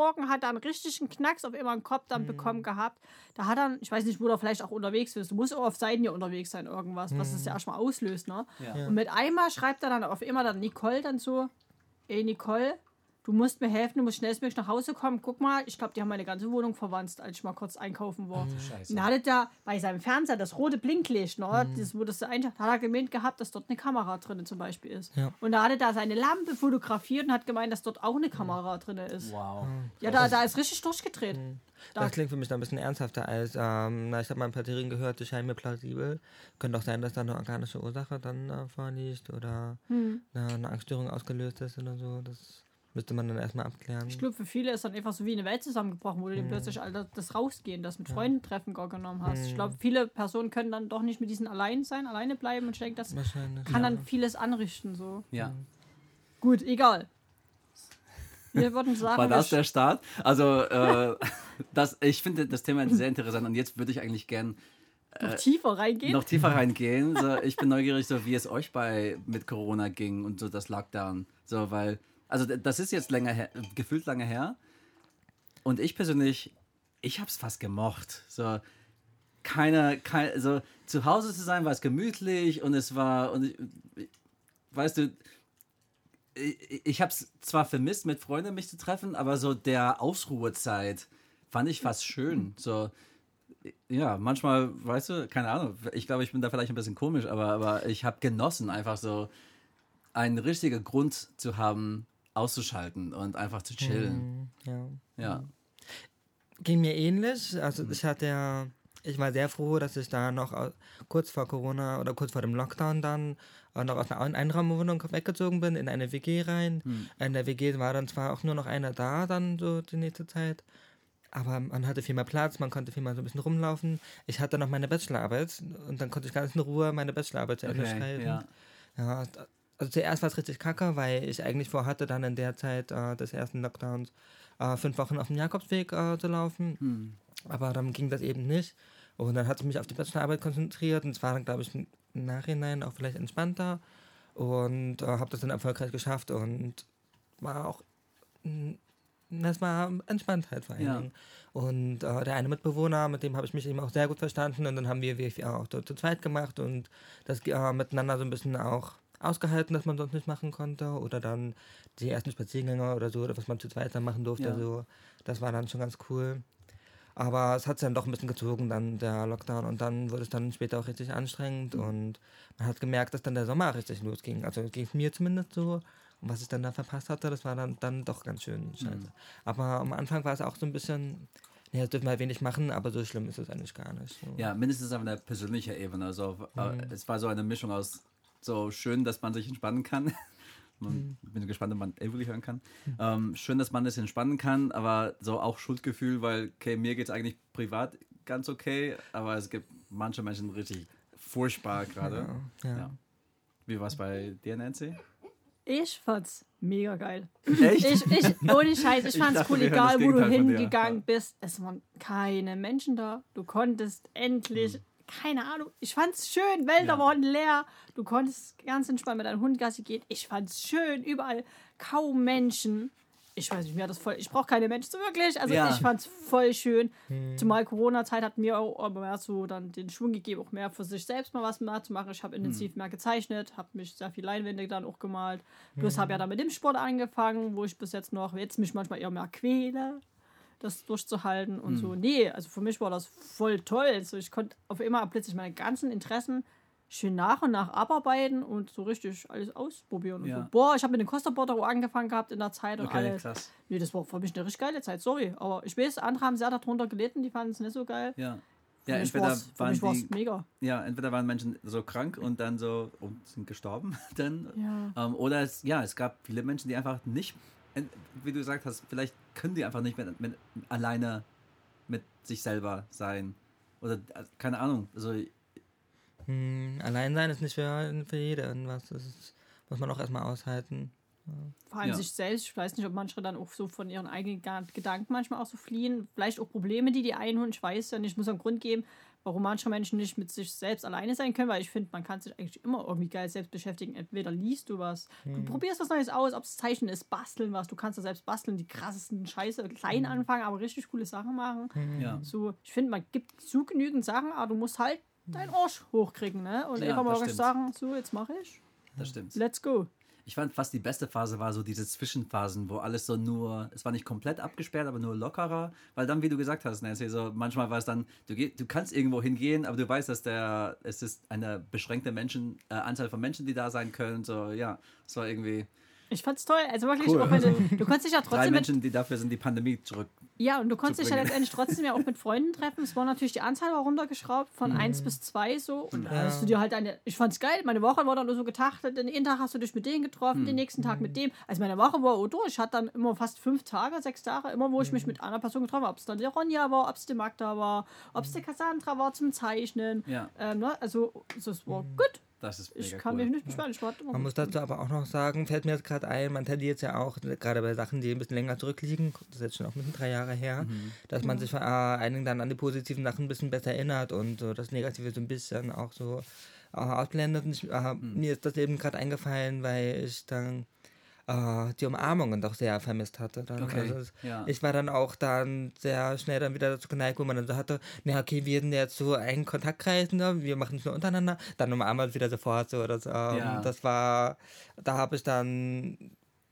Morgen hat er einen richtigen Knacks auf immer einen Kopf dann Mhm. bekommen gehabt. Da hat er, ich weiß nicht, wo er vielleicht auch unterwegs ist. Du musst auch auf Seiten hier unterwegs sein, irgendwas, was Mhm. es ja erstmal auslöst, ne? Ja. Und mit einmal schreibt er dann auf immer dann Nicole dann so, ey Nicole, du musst mir helfen, du musst schnellstmöglich nach Hause kommen. Guck mal, ich glaube, die haben meine ganze Wohnung verwandt, als ich mal kurz einkaufen war. Scheiße. Und da hatte da bei seinem Fernseher das rote Blinklicht, ne, das, wo das so einschaltet, hat er gemeint gehabt, dass dort eine Kamera drin zum Beispiel ist. Ja. Und da hatte da seine Lampe fotografiert und hat gemeint, dass dort auch eine Kamera drin ist. Wow. Ja, da, da ist richtig durchgedreht. Da, Das klingt für mich dann ein bisschen ernsthafter als, ähm, na, ich habe mal ein paar Theorien gehört, die scheinen mir plausibel. Könnte auch sein, dass da eine organische Ursache dann äh, vorliegt oder hm. eine, eine Angststörung ausgelöst ist oder so. Das müsste man dann erstmal abklären. Ich glaube, für viele ist dann einfach so wie eine Welt zusammengebrochen, wo du dir plötzlich all das, Rausgehen, das mit Freunden treffen gar genommen hast. Ich glaube, viele Personen können dann doch nicht mit diesen allein sein, alleine bleiben und ich denke, das Wahrscheinlich. kann dann vieles anrichten. So. Ja. Gut, egal. Wir würden sagen, War das der Start? Also, äh, das, ich finde das Thema sehr interessant und jetzt würde ich eigentlich gern noch tiefer reingehen. noch tiefer reingehen. So, ich bin neugierig, so wie es euch bei mit Corona ging und so das Lockdown. So, weil, also das ist jetzt länger her, gefühlt lange her. Und ich persönlich, ich habe es fast gemocht. So, keine, kein, also zu Hause zu sein, war es gemütlich und es war, und ich, weißt du, ich, ich habe es zwar vermisst, mit Freunden mich zu treffen, aber so der Ausruhezeit fand ich fast schön. So, ja, manchmal, weißt du, keine Ahnung, ich glaube, ich bin da vielleicht ein bisschen komisch, aber, aber ich habe genossen, einfach so einen richtigen Grund zu haben, auszuschalten und einfach zu chillen. Ja. Ja. Ging mir ähnlich. Also ich hatte ja, ich war sehr froh, dass ich da noch kurz vor Corona oder kurz vor dem Lockdown dann noch aus einer Ein- Einraumwohnung weggezogen bin, in eine WG rein. In der WG war dann zwar auch nur noch einer da, dann so die nächste Zeit. Aber man hatte viel mehr Platz, man konnte viel mehr so ein bisschen rumlaufen. Ich hatte noch meine Bachelorarbeit und dann konnte ich ganz in Ruhe meine Bachelorarbeit zu Ende Okay, schreiben. ja. Ja, also zuerst war es richtig kacke, weil ich eigentlich vorhatte, dann in der Zeit äh, des ersten Lockdowns äh, fünf Wochen auf dem Jakobsweg äh, zu laufen. Hm. Aber dann ging das eben nicht. Und dann hatte ich mich auf die Bachelorarbeit konzentriert und es war dann, glaube ich, im Nachhinein auch vielleicht entspannter. Und äh, habe das dann erfolgreich geschafft und war auch. mm, Das war entspannt halt vor allen Ja. Dingen. Und äh, der eine Mitbewohner, mit dem habe ich mich eben auch sehr gut verstanden. Und dann haben wir WFI auch zu, zu zweit gemacht und das äh, miteinander so ein bisschen auch ausgehalten, dass man sonst nicht machen konnte. Oder dann die ersten Spaziergänge oder so, oder was man zu zweit dann machen durfte. Ja. So. Das war dann schon ganz cool. Aber es hat sich dann doch ein bisschen gezogen, dann der Lockdown. Und dann wurde es dann später auch richtig anstrengend. Und man hat gemerkt, dass dann der Sommer richtig losging. Also ging es mir zumindest so. Und was ich dann da verpasst hatte, das war dann, dann doch ganz schön scheiße. Aber am Anfang war es auch so ein bisschen, nee, das dürfen wir halt wenig machen, aber so schlimm ist es eigentlich gar nicht. So. Ja, mindestens auf einer persönlichen Ebene. Also, äh, Es war so eine Mischung aus so schön, dass man sich entspannen kann. Man, Bin gespannt, ob man Avery hören kann. Ähm, schön, dass man das entspannen kann, aber so auch Schuldgefühl, weil, okay, mir geht es eigentlich privat ganz okay, aber es gibt manche Menschen richtig furchtbar gerade. Ja. Ja. Wie war es bei dir, Nancy? Ich fand's mega geil. Echt? Ich, ich, ohne Scheiß, ich Ich fand's dachte, cool, egal wo du hingegangen bist. Es waren keine Menschen da. Du konntest endlich, keine Ahnung, ich fand's schön, Wälder Hm. Ja. waren leer. Du konntest ganz entspannt mit deinem Hund Gassi gehen. Ich fand's schön, überall kaum Menschen. Ich weiß nicht, mir hat das voll, ich brauche keine Menschen so wirklich. Also Ja. ich fand's voll schön. Zumal Corona-Zeit hat mir auch mehr so dann den Schwung gegeben, auch mehr für sich selbst mal was mehr zu machen. Ich habe intensiv mehr gezeichnet, habe mich sehr viel Leinwände dann auch gemalt. Plus habe ja dann mit dem Sport angefangen, wo ich bis jetzt noch, jetzt mich manchmal eher mehr quäle, das durchzuhalten und so. Nee, also für mich war das voll toll. Also ich konnte auf immer plötzlich meine ganzen Interessen schön nach und nach abarbeiten und so richtig alles ausprobieren. Und Ja. so. Boah, ich habe mit dem Costa Bordero angefangen gehabt in der Zeit und Okay, alles. krass. Nee, das war für mich eine richtig geile Zeit, sorry. Aber ich weiß, andere haben sehr darunter gelitten, die fanden es nicht so geil. Ja. Für Ja, entweder waren die, mega. ja, entweder waren Menschen so krank und dann so und sind gestorben, dann Ja. Ähm, oder es, ja, es gab viele Menschen, die einfach nicht, wie du gesagt hast, vielleicht können die einfach nicht mit, mit, alleine mit sich selber sein. Oder äh, keine Ahnung. Also, Hm, allein sein ist nicht für, für jeden was. Das ist, muss man auch erstmal aushalten. Vor allem Ja. sich selbst. Ich weiß nicht, ob manche dann auch so von ihren eigenen Gedanken manchmal auch so fliehen. Vielleicht auch Probleme, die die einholen. Ich weiß ja nicht, muss einen Grund geben. Warum manche Menschen nicht mit sich selbst alleine sein können, weil ich finde, man kann sich eigentlich immer irgendwie geil selbst beschäftigen. Entweder liest du was, Hm. du probierst was Neues aus, ob es Zeichnen ist, basteln was, du kannst da selbst basteln, die krassesten Scheiße, klein Hm. anfangen, aber richtig coole Sachen machen. Ja. So, ich finde, man gibt zu genügend Sachen, aber du musst halt deinen Arsch hochkriegen, ne? Und Ja, einfach mal sagen, so, jetzt mache ich. Das stimmt. Let's go. Ich fand fast die beste Phase war so diese Zwischenphasen, wo alles so nur, es war nicht komplett abgesperrt, aber nur lockerer, weil dann, wie du gesagt hast, Nancy, so manchmal war es dann, du, geh, du kannst irgendwo hingehen, aber du weißt, dass der, es ist eine beschränkte Menschen, äh, Anzahl von Menschen, die da sein können, so, ja, es war irgendwie Ich fand's toll. Also wirklich, Cool. auch wenn du, du konntest dich ja drei trotzdem mit, Menschen, die dafür sind, die Pandemie zurück. ja, und du konntest dich ja letztendlich trotzdem ja auch mit Freunden treffen. Es war natürlich die Anzahl war runtergeschraubt von 1 bis 2 so. Und da hast du dir halt eine, ich fand's geil, meine Woche war dann nur so getaktet. Den einen Tag hast du dich mit denen getroffen, den nächsten Tag mit dem. Also meine Woche war auch durch. Ich hatte dann immer fast fünf Tage, sechs Tage, immer wo ich mich mit einer Person getroffen habe. Ob es dann der Ronja war, ob es die Magda war, ob es die Cassandra war zum Zeichnen. Ja. Ähm, ne? Also, so, es war gut. Das ist Ich mega kann cool. mich nicht beschweren. Ich war immer Man muss dazu aber auch noch sagen, fällt mir jetzt gerade ein, man tendiert ja auch, gerade bei Sachen, die ein bisschen länger zurückliegen, das ist jetzt schon auch ein bisschen drei Jahre her, dass man sich vor allen Dingen dann an die positiven Sachen ein bisschen besser erinnert und so das Negative so ein bisschen auch so äh, ausblendet. Und ich, äh, mir ist das eben gerade eingefallen, weil ich dann äh, die Umarmungen doch sehr vermisst hatte. Dann. Okay, Also ja. Ich war dann auch dann sehr schnell dann wieder dazu geneigt, wo man dann so hatte, na okay, wir sind jetzt so ein Kontaktkreis, ne? wir machen es nur untereinander, dann umarmen wir uns wieder sofort so. Das, ähm, Ja. das war, da habe ich dann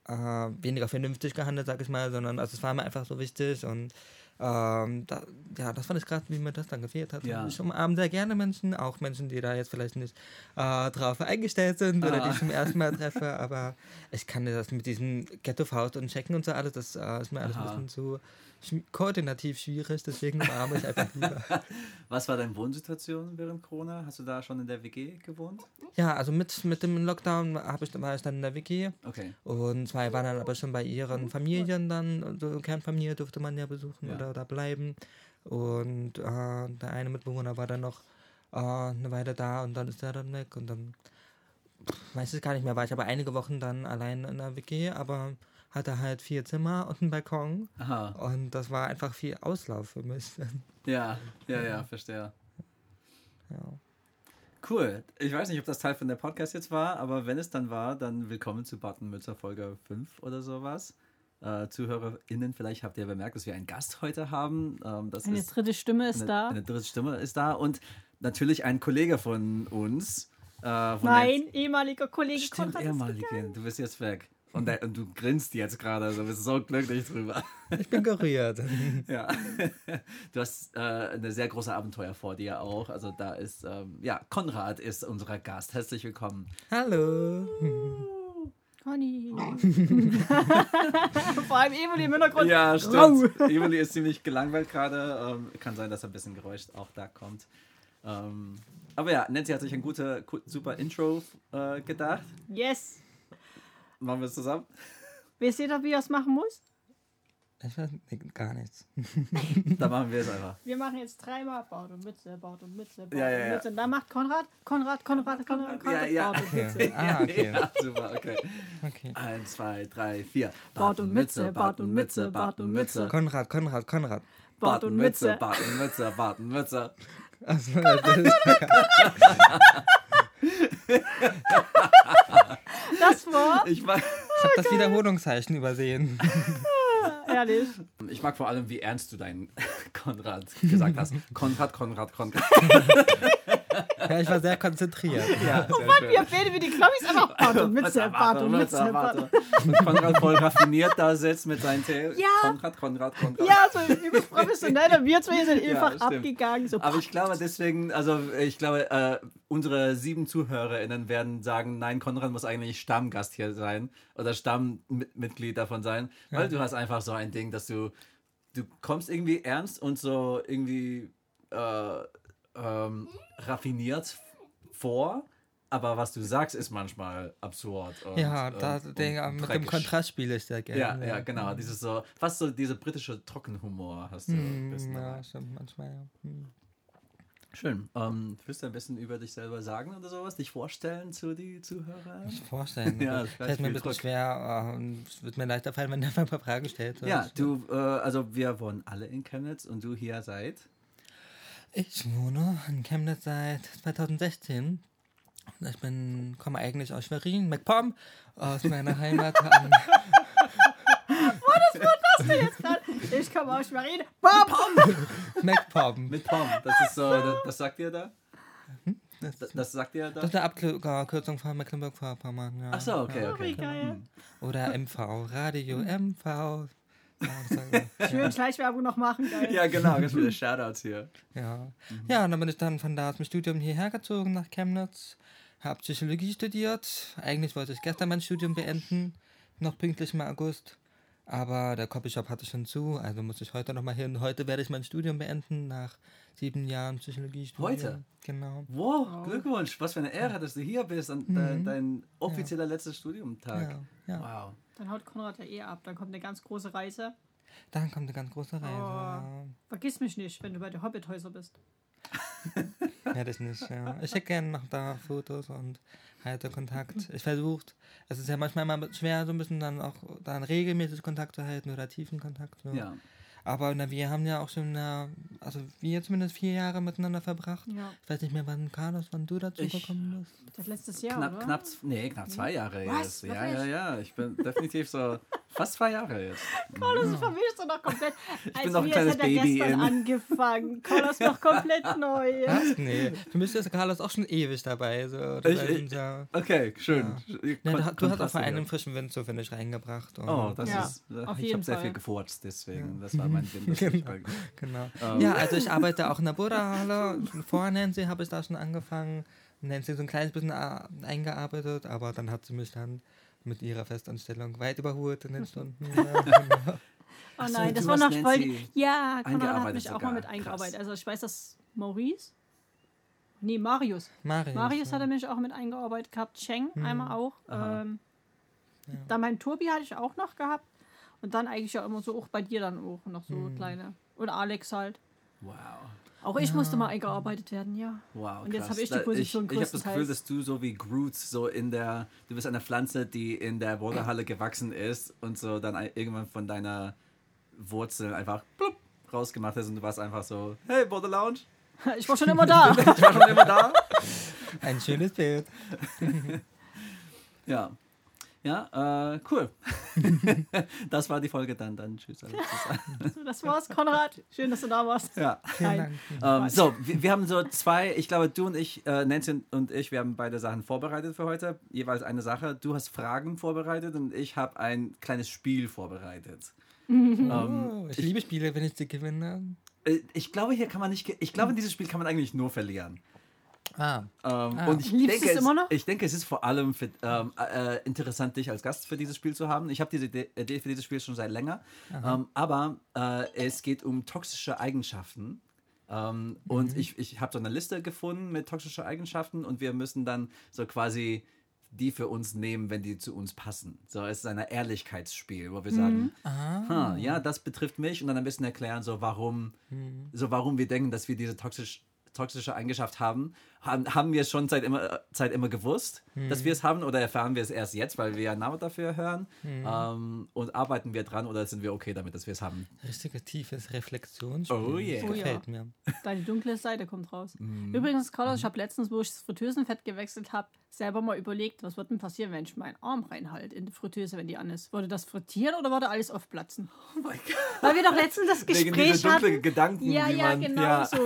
äh, weniger vernünftig gehandelt, sag ich mal, sondern also es war mir einfach so wichtig und ähm, da, ja, das fand ich krass, wie mir das dann gefehlt hat. Ja. Ich umarme sehr gerne Menschen, auch Menschen, die da jetzt vielleicht nicht äh, drauf eingestellt sind oder die Ah. ich zum ersten Mal treffe, aber ich kann das mit diesen Ghetto-Faust und Checken und so alles, das äh, ist mir alles Aha. ein bisschen zu koordinativ schwierig, deswegen umarme ich einfach lieber. Was war deine Wohnsituation während Corona? Hast du da schon in der WG gewohnt? ja, also mit, mit dem Lockdown ich, war ich dann in der WG Okay. und zwei waren dann aber schon bei ihren Familien dann, so Kernfamilie durfte man ja besuchen Ja. oder da bleiben. Und äh, der eine Mitbewohner war dann noch äh, eine Weile da und dann ist er dann weg und dann weiß ich gar nicht mehr, war ich aber einige Wochen dann allein in der WG, aber hatte halt vier Zimmer und einen Balkon Aha. und das war einfach viel Auslauf für mich. Ja, ja, ja, verstehe. ja. Cool. Ich weiß nicht, ob das Teil von der Podcast jetzt war, aber wenn es dann war, dann willkommen zu Buttonmützer Folge 5 oder sowas. Äh, ZuhörerInnen, vielleicht habt ihr bemerkt, dass wir einen Gast heute haben. Ähm, das Eine ist dritte Stimme ist eine, da. eine dritte Stimme ist da und natürlich ein Kollege von uns. Äh, von Mein ehemaliger Kollege stimmt, Konrad ist ehemalige. Du bist jetzt weg. Und, der, und du grinst jetzt gerade, du bist so glücklich drüber. Ich bin gerührt. Ja, du hast äh, eine sehr große Abenteuer vor dir auch. Also da ist, ähm, ja, Konrad ist unser Gast. Herzlich willkommen. Hallo. Conny. Vor allem Emily im Hintergrund. Ja, stimmt. Emily ist ziemlich gelangweilt gerade. Ähm, kann sein, dass ein bisschen Geräusch auch da kommt. Ähm, aber ja, Nancy hat sich ein guter, gu- super Intro äh, gedacht. Yes. Machen wir es zusammen? Wisst ihr, wie ihr es machen muss? Ich weiß gar nichts. Dann machen wir es einfach. Wir machen jetzt dreimal Baut und Mütze, Baut und Mütze, Baut Ja, ja, und. Mütze. Und dann macht Konrad, Konrad, Konrad, Konrad, Konrad, Ja, ja. Baut und Mütze. Okay. Ah, okay. Ja, super, okay. okay. Eins, zwei, drei, vier. Bart und Mütze, Bart und Mütze, Bart und Mütze. Konrad, Konrad, Konrad. Baut und Mütze. Bart und Mütze, Bart und Mütze. Also, das ist, Das war Ich mag, ich habe das Wiederholungszeichen übersehen. ehrlich. ich mag vor allem, wie ernst du deinen Konrad gesagt hast. Konrad, Konrad, Konrad. Ja, ich war sehr konzentriert. Ja, sehr schön. Wir reden wie die Klobis einfach Bart und Mütze, Bart und Mütze, Bart. warte. Und Konrad voll raffiniert da sitzt mit seinem Tee. Ja. Konrad, Konrad, Konrad. Ja, so übelst professionell. Und wir zwei sind Ja, einfach stimmt. abgegangen. So, Aber ich glaube deswegen, also ich glaube, äh, unsere sieben ZuhörerInnen werden sagen, nein, Konrad muss eigentlich Stammgast hier sein oder Stammmitglied davon sein, weil du hast einfach so ein Ding, dass du, du kommst irgendwie ernst und so irgendwie äh, ähm, raffiniert vor, aber was du sagst, ist manchmal absurd. Und, Ja, und- da, und der, mit dem. Kontrast spiele ich sehr Ja, gerne. ja, genau. Dieses so, fast so diese britische Trockenhumor hast du. ein bisschen Hm, dabei. ja, stimmt, manchmal, ja. Hm. Schön. Ähm, willst du ein bisschen über dich selber sagen oder sowas? Dich vorstellen zu die Zuhörer? Ich vorstellen. Ja, Ja, das ist fällt mir ein bisschen Druck. schwer. ähm, Es wird mir leichter fallen, wenn du ein paar Fragen stellst. Ja, du, äh, also wir wohnen alle in Chemnitz und du hier seit. Ich wohne in Chemnitz seit 2016. Ich bin, komme eigentlich aus Schwerin, MacPom, aus meiner Heimat. An, Hast du jetzt gerade? Ich komme aus Schwerin. Bam! MacPom. Mit Pom. Das ist so, das, das sagt ihr da? Das, Das, das sagt ihr da? das ist eine Abkürzung von Mecklenburg-Vorpommern. Ja. Ach so, okay, Oh, wie okay. geil. Oder MV, Radio MV. Ja, war- Schön Schleichwerbung noch machen, geil. Ja, genau, ganz viele Shoutouts hier. Ja. ja, und dann bin ich dann von da aus dem Studium hierher gezogen nach Chemnitz. Habe Psychologie studiert. Eigentlich wollte ich gestern mein Studium beenden, noch pünktlich im August. Aber der Copyshop hatte schon zu, also muss ich heute nochmal hin. Heute werde ich mein Studium beenden, nach sieben Jahren Psychologiestudium. Heute? Genau. Wow, Glückwunsch. Was für eine Ehre, dass du hier bist an dein, dein offizieller letzter Studiumtag. Ja, ja. Wow. Dann haut Konrad ja eh ab. Dann kommt eine ganz große Reise. Dann kommt eine ganz große Reise. Oh. Vergiss mich nicht, wenn du bei den Hobbithäusern bist. Ja. Werde ich nicht, ja. Ich schicke gerne noch da Fotos und halte Kontakt. Ich versuche, es ist ja manchmal immer schwer, so ein bisschen dann auch dann regelmäßig Kontakt zu halten oder tiefen Kontakt. So. Ja. Aber na, wir haben ja auch schon, na, also wir zumindest vier Jahre miteinander verbracht. Ja. Ich weiß nicht mehr, wann Carlos, wann du dazu Ich- gekommen bist. Das letztes Jahr, Knapp, oder? knapp, nee, knapp zwei Jahre Was? jetzt. Ja, ja, ja. Ich bin definitiv so fast zwei Jahre jetzt. Carlos, ich vermische es noch komplett. Als bin noch ein wir, kleines als hätte er Baby gestern in- angefangen. Carlos noch komplett neu. Was? Nee, für mich ist Carlos auch schon ewig dabei. So, Ich- ich- Okay, schön. Ja, Kon- du, du hast auch mal einen frischen Wind, so finde ich, reingebracht. Und Oh, das Ja, ist. auf ich jeden habe sehr viel gefurzt, deswegen. Das war mein Wind. ich rein- Genau. Ähm. Ja, also ich arbeite auch in der Buddha-Halle. Vor Nancy habe ich da schon angefangen. Nancy so ein kleines bisschen a- eingearbeitet, aber dann hat sie mich dann mit ihrer Festanstellung weit überholt in den Stunden. Ja. Oh so, nein, das war noch voll. Ja, Konrad hat mich auch sogar. mal mit Krass. eingearbeitet. Also ich weiß, dass Maurice. Nee, Marius. Marius. Marius ja. hat er mich auch mit eingearbeitet gehabt. Cheng einmal auch. Ähm, Dann mein Tobi hatte ich auch noch gehabt. Und dann eigentlich ja immer so auch bei dir dann auch noch so kleine. Und Alex halt. Wow. Auch ich musste mal eingearbeitet werden, ja. Wow, Und jetzt habe ich die Da- Position Ich, ich habe das Gefühl, dass du so wie Groot so in der, du bist eine Pflanze, die in der Boulderhalle gewachsen ist und so dann irgendwann von deiner Wurzel einfach plupp, rausgemacht ist und du warst einfach so, hey Boulder Lounge, Ich war schon immer da. ich war schon immer da. Ein schönes Bild. Ja. Ja, äh, cool. das war die Folge dann. Dann tschüss. Alex. So, das war's, Konrad. Schön, dass du da warst. Ja. Nein. Ähm, so, wir, wir haben so zwei, ich glaube, du und ich, äh, Nancy und ich, wir haben beide Sachen vorbereitet für heute. Jeweils eine Sache. Du hast Fragen vorbereitet und ich habe ein kleines Spiel vorbereitet. Ähm, Oh, ich liebe Spiele, wenn ich sie gewinne. äh, ich glaube, hier kann man nicht, ich glaube, in diesem Spiel kann man eigentlich nur verlieren. Ah, Ähm, Ah. Und ich Liebst denke, es immer noch? ich denke, es ist vor allem für, ähm, äh, interessant, dich als Gast für dieses Spiel zu haben. Ich habe diese Idee Idee für dieses Spiel schon seit länger. Ähm, aber äh, es geht um toxische Eigenschaften. Ähm, Und ich, ich habe so eine Liste gefunden mit toxischen Eigenschaften und wir müssen dann so quasi die für uns nehmen, wenn die zu uns passen. So, es ist ein Ehrlichkeitsspiel, wo wir sagen, "Ha, ja, das betrifft mich und dann ein bisschen erklären, so warum, so warum wir denken, dass wir diese toxisch, toxische Eigenschaft haben. Haben. Haben wir es schon seit immer, Zeit immer gewusst, dass wir es haben oder erfahren wir es erst jetzt, weil wir einen Namen dafür hören? Ähm, und arbeiten wir dran oder sind wir okay damit, dass wir es haben? richtiges tiefes Reflexionsspiel. Oh yeah. Das Oh ja. gefällt mir. Deine dunkle Seite kommt raus. Mhm. Übrigens, Carlos, ich habe letztens, wo ich das Fritteusenfett gewechselt habe, selber mal überlegt, was wird denn passieren, wenn ich meinen Arm reinhalte in die Fritteuse, wenn die an ist. Würde das frittieren oder würde alles aufplatzen? Oh mein Gott. Weil wir doch letztens das Wegen Gespräch dieser dunklen hatten. Gedanken, Ja, ja, man, genau ja. so.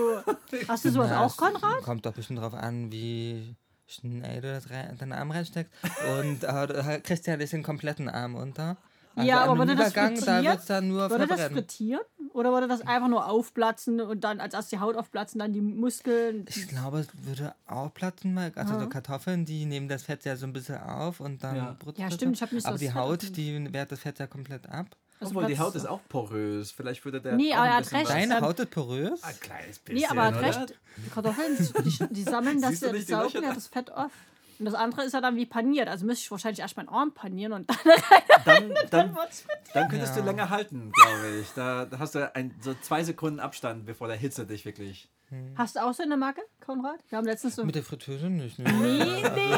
Hast du sowas Na, auch, Konrad? Kommt doch bestimmt drauf an, wie schnell du das rein, deinen Arm reinsteckst. Und äh, du kriegst ja nicht den kompletten Arm unter. Also Ja, aber im würde das Übergang, da dann nur Würde das verbrennen. frittieren? Oder würde das einfach nur aufplatzen und dann als erst die Haut aufplatzen, dann die Muskeln? Ich glaube, es würde auch platzen, weil- also so Kartoffeln, die nehmen das Fett ja so ein bisschen auf und dann Ja. brutzt Ja, das stimmt, ich nicht so Aber das die Fett Haut, die wehrt das Fett ja komplett ab. Also Obwohl, die Haut ist auch porös. Vielleicht würde der. Nee, aber er hat recht. Deine Haut ist porös? Ein kleines bisschen. Nee, aber er hat oder? recht. Die Kartoffeln, die, die sammeln das, die saugen ja da? das Fett auf. Und das andere ist ja dann wie paniert. Also müsste ich wahrscheinlich erst meinen Arm panieren und dann Dann, dann, wird's frittiert. dann könntest Ja. du länger halten, glaube ich. Da, da hast du ein, so zwei Sekunden Abstand, bevor der Hitze dich wirklich. Hast du auch so eine Macke, Konrad? Wir haben letztens so. Mit der Fritteuse nicht. Ne? Nee, nee.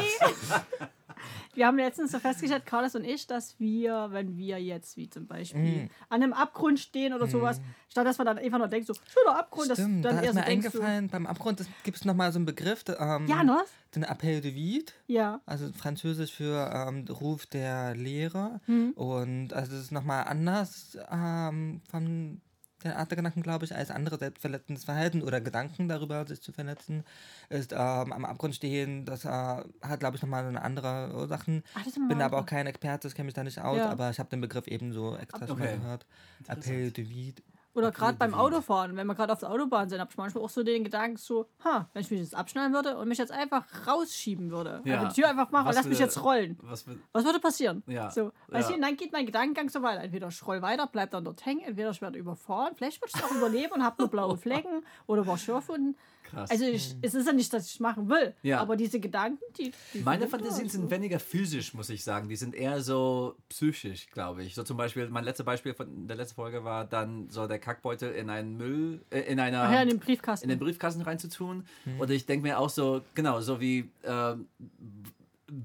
wir haben letztens so festgestellt, Carlos und ich, dass wir, wenn wir jetzt, wie zum Beispiel, Mm. an einem Abgrund stehen oder sowas, statt dass man dann einfach nur denkt, so, schöner Abgrund, Stimmt, dass da dann ist eher so mir denkst, so, eingefallen, beim Abgrund gibt es nochmal so einen Begriff, ähm, ja, ne? den Appel de vide, Ja. also französisch für ähm, Ruf der Lehre. Hm. Und also das ist nochmal anders ähm, von der Art der Gedanken, glaube ich, als andere selbstverletzendes Verhalten oder Gedanken darüber, sich zu verletzen, ist ähm, am Abgrund stehen, das äh, hat, glaube ich, nochmal eine andere Ursachen. Ach, das Bin aber auch kein Experte, ich kenne mich da nicht aus, Ja. aber ich habe den Begriff eben so extra schon mal Okay. gehört. Appel de vide. Oder gerade beim. Autofahren, wenn wir gerade auf der Autobahn sind, habe ich manchmal auch so den Gedanken so, ha, wenn ich mich jetzt abschneiden würde und mich jetzt einfach rausschieben würde, Ja. also die Tür einfach machen, Was lass mich würde- jetzt rollen. Was wird, Was würde passieren? Ja. So, weißt Ja. du, und dann geht mein Gedankengang so weiter. Entweder ich roll weiter, bleib dann dort hängen, entweder ich werde überfahren, vielleicht würde ich es auch überleben und habe nur blaue Flecken oder war Schürfwunden. Krass. Also ich, es ist ja nicht, dass ich es machen will, Ja. aber diese Gedanken, die... die Meine Fantasien so. sind weniger physisch, muss ich sagen. Die sind eher so psychisch, glaube ich. So zum Beispiel, mein letztes Beispiel von der letzten Folge war dann so der Kackbeutel in einen Müll, äh, in einer, Ach ja, in den Briefkasten. in den Briefkasten reinzutun. Und ich denke mir auch so, genau, so wie ähm,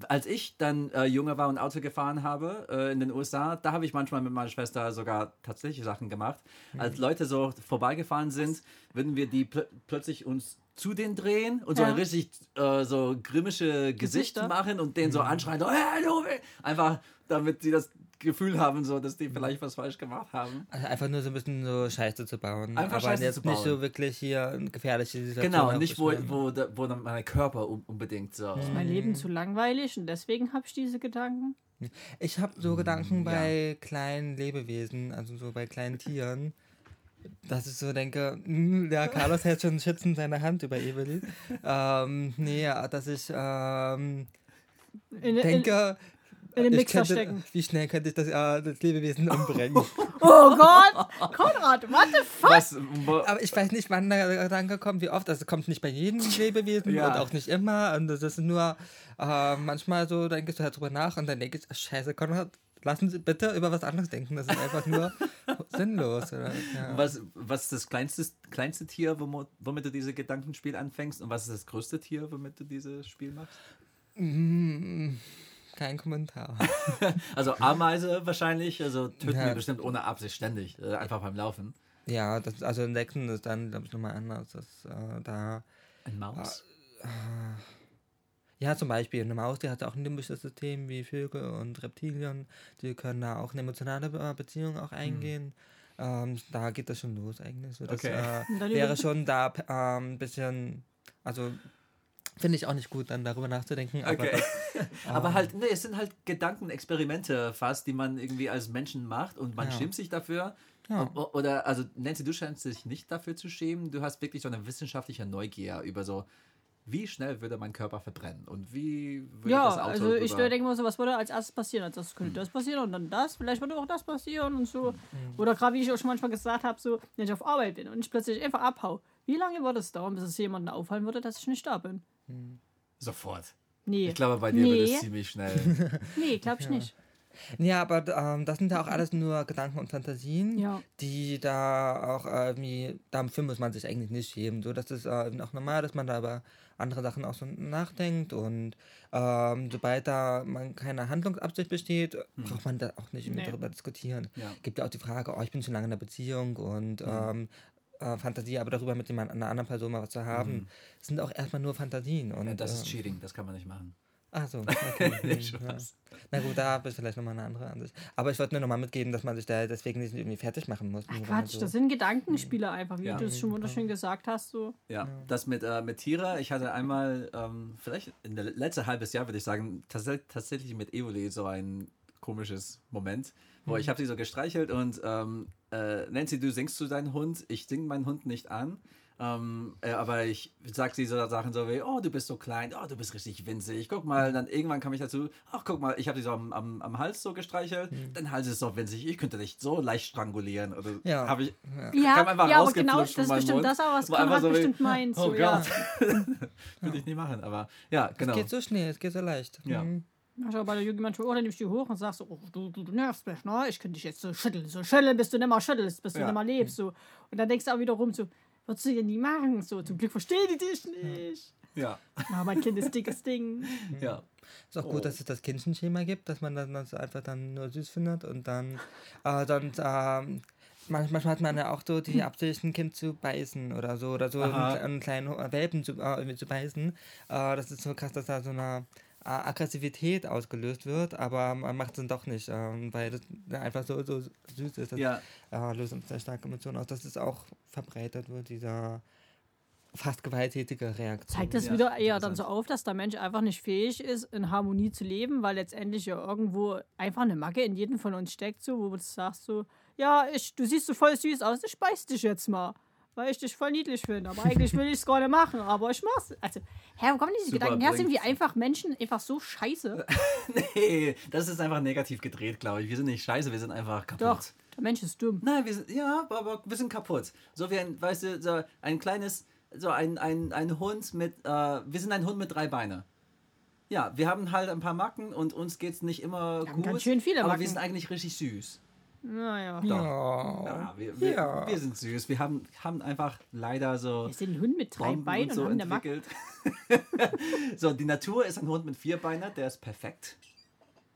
als ich dann äh, jünger war und Auto gefahren habe äh, in den USA, da habe ich manchmal mit meiner Schwester sogar tatsächlich Sachen gemacht. Als Leute so vorbeigefahren sind, würden wir die pl plötzlich uns zu denen drehen und so Ja. ein richtig äh, so grimmische Gesicht Gesichter. machen und den so anschreien, so, hey, du, einfach damit sie das Gefühl haben, so, dass die vielleicht was falsch gemacht haben. Also einfach nur so ein bisschen so Scheiße zu bauen. Einfach aber Scheiße jetzt zu nicht bauen. so wirklich hier gefährliche Situation. Genau, nicht wo, wo, wo dann mein Körper un- unbedingt so. ist mein Leben zu langweilig und deswegen habe ich diese Gedanken. Ich habe so Gedanken ja. bei kleinen Lebewesen, also so bei kleinen Tieren, dass ich so denke, hm, ja, Carlos hält schon schützend seine Hand über Evelyn. ähm, nee, ja, dass ich ähm, in, denke, in den ich Mixer könnte, stecken. wie schnell könnte ich das, äh, das Lebewesen umbringen. Oh Gott! Konrad, what the fuck? Was, Aber ich weiß nicht, wann der Gedanke kommt, wie oft. Also kommt nicht bei jedem Lebewesen Ja. und auch nicht immer. Und das ist nur äh, manchmal so, denke ich so halt drüber nach und dann denke ich, scheiße, Konrad, lassen Sie bitte über was anderes denken. Das ist einfach nur sinnlos. Oder? Ja. was, was ist das kleinste, kleinste Tier, womit, womit du diese Gedankenspiel anfängst? Und was ist das größte Tier, womit du dieses Spiel machst? Mm, Kein Kommentar. Also Ameise wahrscheinlich, also töten Ja. wir bestimmt ohne Absicht ständig, äh, einfach beim Laufen. Ja, das, also Insekten ist dann, glaube ich, nochmal anders. Das, äh, da, Ein Maus? ja, zum Beispiel eine Maus, die hat auch ein limbisches System wie Vögel und Reptilien. Die können da auch eine emotionale Be- Beziehung auch eingehen. Ähm, da geht das schon los eigentlich. So, das Okay. Äh, wäre schon da p- ähm, ein bisschen, also finde ich auch nicht gut, dann darüber nachzudenken. Aber Okay. das, Aber halt, nee, es sind halt Gedankenexperimente fast, die man irgendwie als Menschen macht und man Ja. schämt sich dafür. Ja. Oder, also Nancy, du scheinst dich nicht dafür zu schämen. Du hast wirklich so eine wissenschaftliche Neugier über so, wie schnell würde mein Körper verbrennen und wie würde Ja, das Auto also ich denke mal so, was würde als erstes passieren? Als erstes könnte das passieren und dann das, vielleicht würde auch das passieren und so. Mhm. Oder gerade wie ich auch schon manchmal gesagt habe, so, wenn ich auf Arbeit bin und ich plötzlich einfach abhau, wie lange würde es dauern, bis es jemanden auffallen würde, dass ich nicht da bin? Sofort. Nee. Ich glaube, bei dir wird nee, es ziemlich schnell. nee, glaube ich nicht. ja, aber ähm, das sind ja auch alles nur Gedanken und Fantasien, Ja. die da auch irgendwie, dafür muss man sich eigentlich nicht schämen. So, das ist äh, auch normal, dass man da über andere Sachen auch so nachdenkt und ähm, sobald da man keine Handlungsabsicht besteht, braucht man da auch nicht Nee. darüber diskutieren. Ja. Gibt ja auch die Frage, oh, ich bin schon lange in einer Beziehung und ähm, äh, Fantasie, aber darüber mit jemand, einer anderen Person mal was zu haben, sind auch erstmal nur Fantasien. Und, Ja, das ist äh, Cheating, das kann man nicht machen. Ach so, okay. Ja. Spaß. Na gut, da habe ich vielleicht nochmal eine andere Ansicht. Aber ich wollte nur nochmal mitgeben, dass man sich da deswegen nicht irgendwie fertig machen muss. Ach Quatsch, so- das sind Gedankenspiele einfach, wie Ja. du es schon wunderschön gesagt hast. So. Ja, das mit, äh, mit Tiere, ich hatte einmal, ähm, vielleicht in der letzte halbes Jahr, würde ich sagen, tats tatsächlich mit Evoli so ein komisches Moment, wo ich habe sie so gestreichelt und ähm, äh, Nancy, du singst zu deinem Hund, ich sing meinen Hund nicht an. Ähm, äh, aber ich sag sie so Sachen so wie, oh, du bist so klein, oh, du bist richtig winzig. Guck mal, dann irgendwann kam ich dazu, ach, guck mal, ich habe sie so am, am, am Hals so gestreichelt, dein Hals ist so winzig, ich könnte dich so leicht strangulieren. Oder Ja. habe ich, Ja, kam einfach ja aber genau, das ist bestimmt Mund. das auch, was Konrad so wie, bestimmt meint. Oh So, ja. Gott. Würde ich nie machen, aber ja, genau. Es geht so schnell, es geht so leicht. Ja. Mhm. Mach aber bei der Jugend manchmal, oh, dann nimmst du die hoch und sagst so, oh, du, du, du nervst mich, ne? Ich könnte dich jetzt so schütteln, so schütteln, bis du nicht mehr schüttelst, bis du Ja. nicht mehr lebst, so. Und dann denkst du auch wieder rum, so, würdest du ja nie machen, so. Zum Glück verstehe ich dich nicht. Ja. Ja, mein Kind ist dickes Ding. Ja. Ist auch gut, dass es das Kindchenschema gibt, dass man dann das einfach dann nur süß findet und dann, äh, dann ähm, manchmal hat man ja auch so die Absicht, ein Kind zu beißen oder so, oder so Aha. einen, einen kleinen Welpen zu, äh, zu beißen. Äh, das ist so krass, dass da so eine äh, Aggressivität ausgelöst wird, aber man macht es dann doch nicht, ähm, weil das einfach so, so süß ist. Das Ja. äh, löst uns sehr starke Emotionen aus, dass es auch verbreitet wird, dieser fast gewalttätige Reaktion. Zeigt das Ja, wieder eher dann so auf, dass der Mensch einfach nicht fähig ist, in Harmonie zu leben, weil letztendlich ja irgendwo einfach eine Macke in jedem von uns steckt, so, wo du sagst so, ja, ich, du siehst so voll süß aus, ich beiß dich jetzt mal. Weil ich dich voll niedlich finde. Aber eigentlich will ich es gar nicht machen, aber ich mach's. Also, hä, wo kommen diese Super, Gedanken her? Sind wir einfach Menschen einfach so scheiße? Nee, das ist einfach negativ gedreht, glaube ich. Wir sind nicht scheiße, wir sind einfach kaputt. Doch, der Mensch ist dumm. Nein, wir sind, ja, aber wir sind kaputt. So wie ein, weißt du, so ein kleines, so ein, ein, ein Hund mit, äh, wir sind ein Hund mit drei Beine. Ja, wir haben halt ein paar Macken und uns geht's nicht immer haben gut. ganz schön viele aber Macken. wir sind eigentlich richtig süß. Naja. Ja. Ja, wir, wir, Ja. wir sind süß. Wir haben, haben einfach leider so Wir sind ein Hund mit drei Bomben Beinen und und, so haben eine Macke. entwickelt. so, die Natur ist ein Hund mit vier Beinen, der ist perfekt.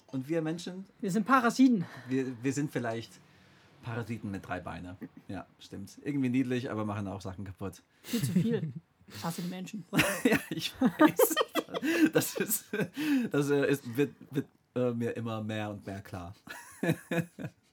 Und wir Menschen, Wir sind Parasiten. wir, wir sind vielleicht Parasiten mit drei Beinen. Ja, stimmt. Irgendwie niedlich, aber machen auch Sachen kaputt. Viel zu viel. Ich hasse die Menschen. ja, ich weiß. Das, ist, das ist, wird, wird äh, mir immer mehr und mehr klar.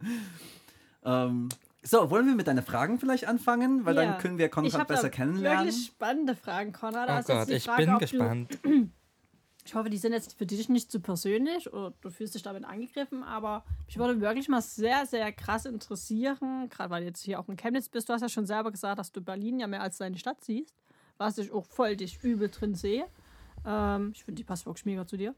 ähm, so, wollen wir mit deinen Fragen vielleicht anfangen? Weil Ja. dann können wir Ich Konrad besser kennenlernen. Wirklich spannende Fragen, Konrad. Oh jetzt Gott, ich Frage, bin gespannt. Du, ich hoffe, die sind jetzt für dich nicht zu persönlich oder du fühlst dich damit angegriffen, aber mich würde wirklich mal sehr, sehr krass interessieren, gerade weil du jetzt hier auch in Chemnitz bist. Du hast ja schon selber gesagt, dass du Berlin ja mehr als deine Stadt siehst, was ich auch voll dich übel drin sehe. Ähm, ich finde, die passt wirklich mega zu dir.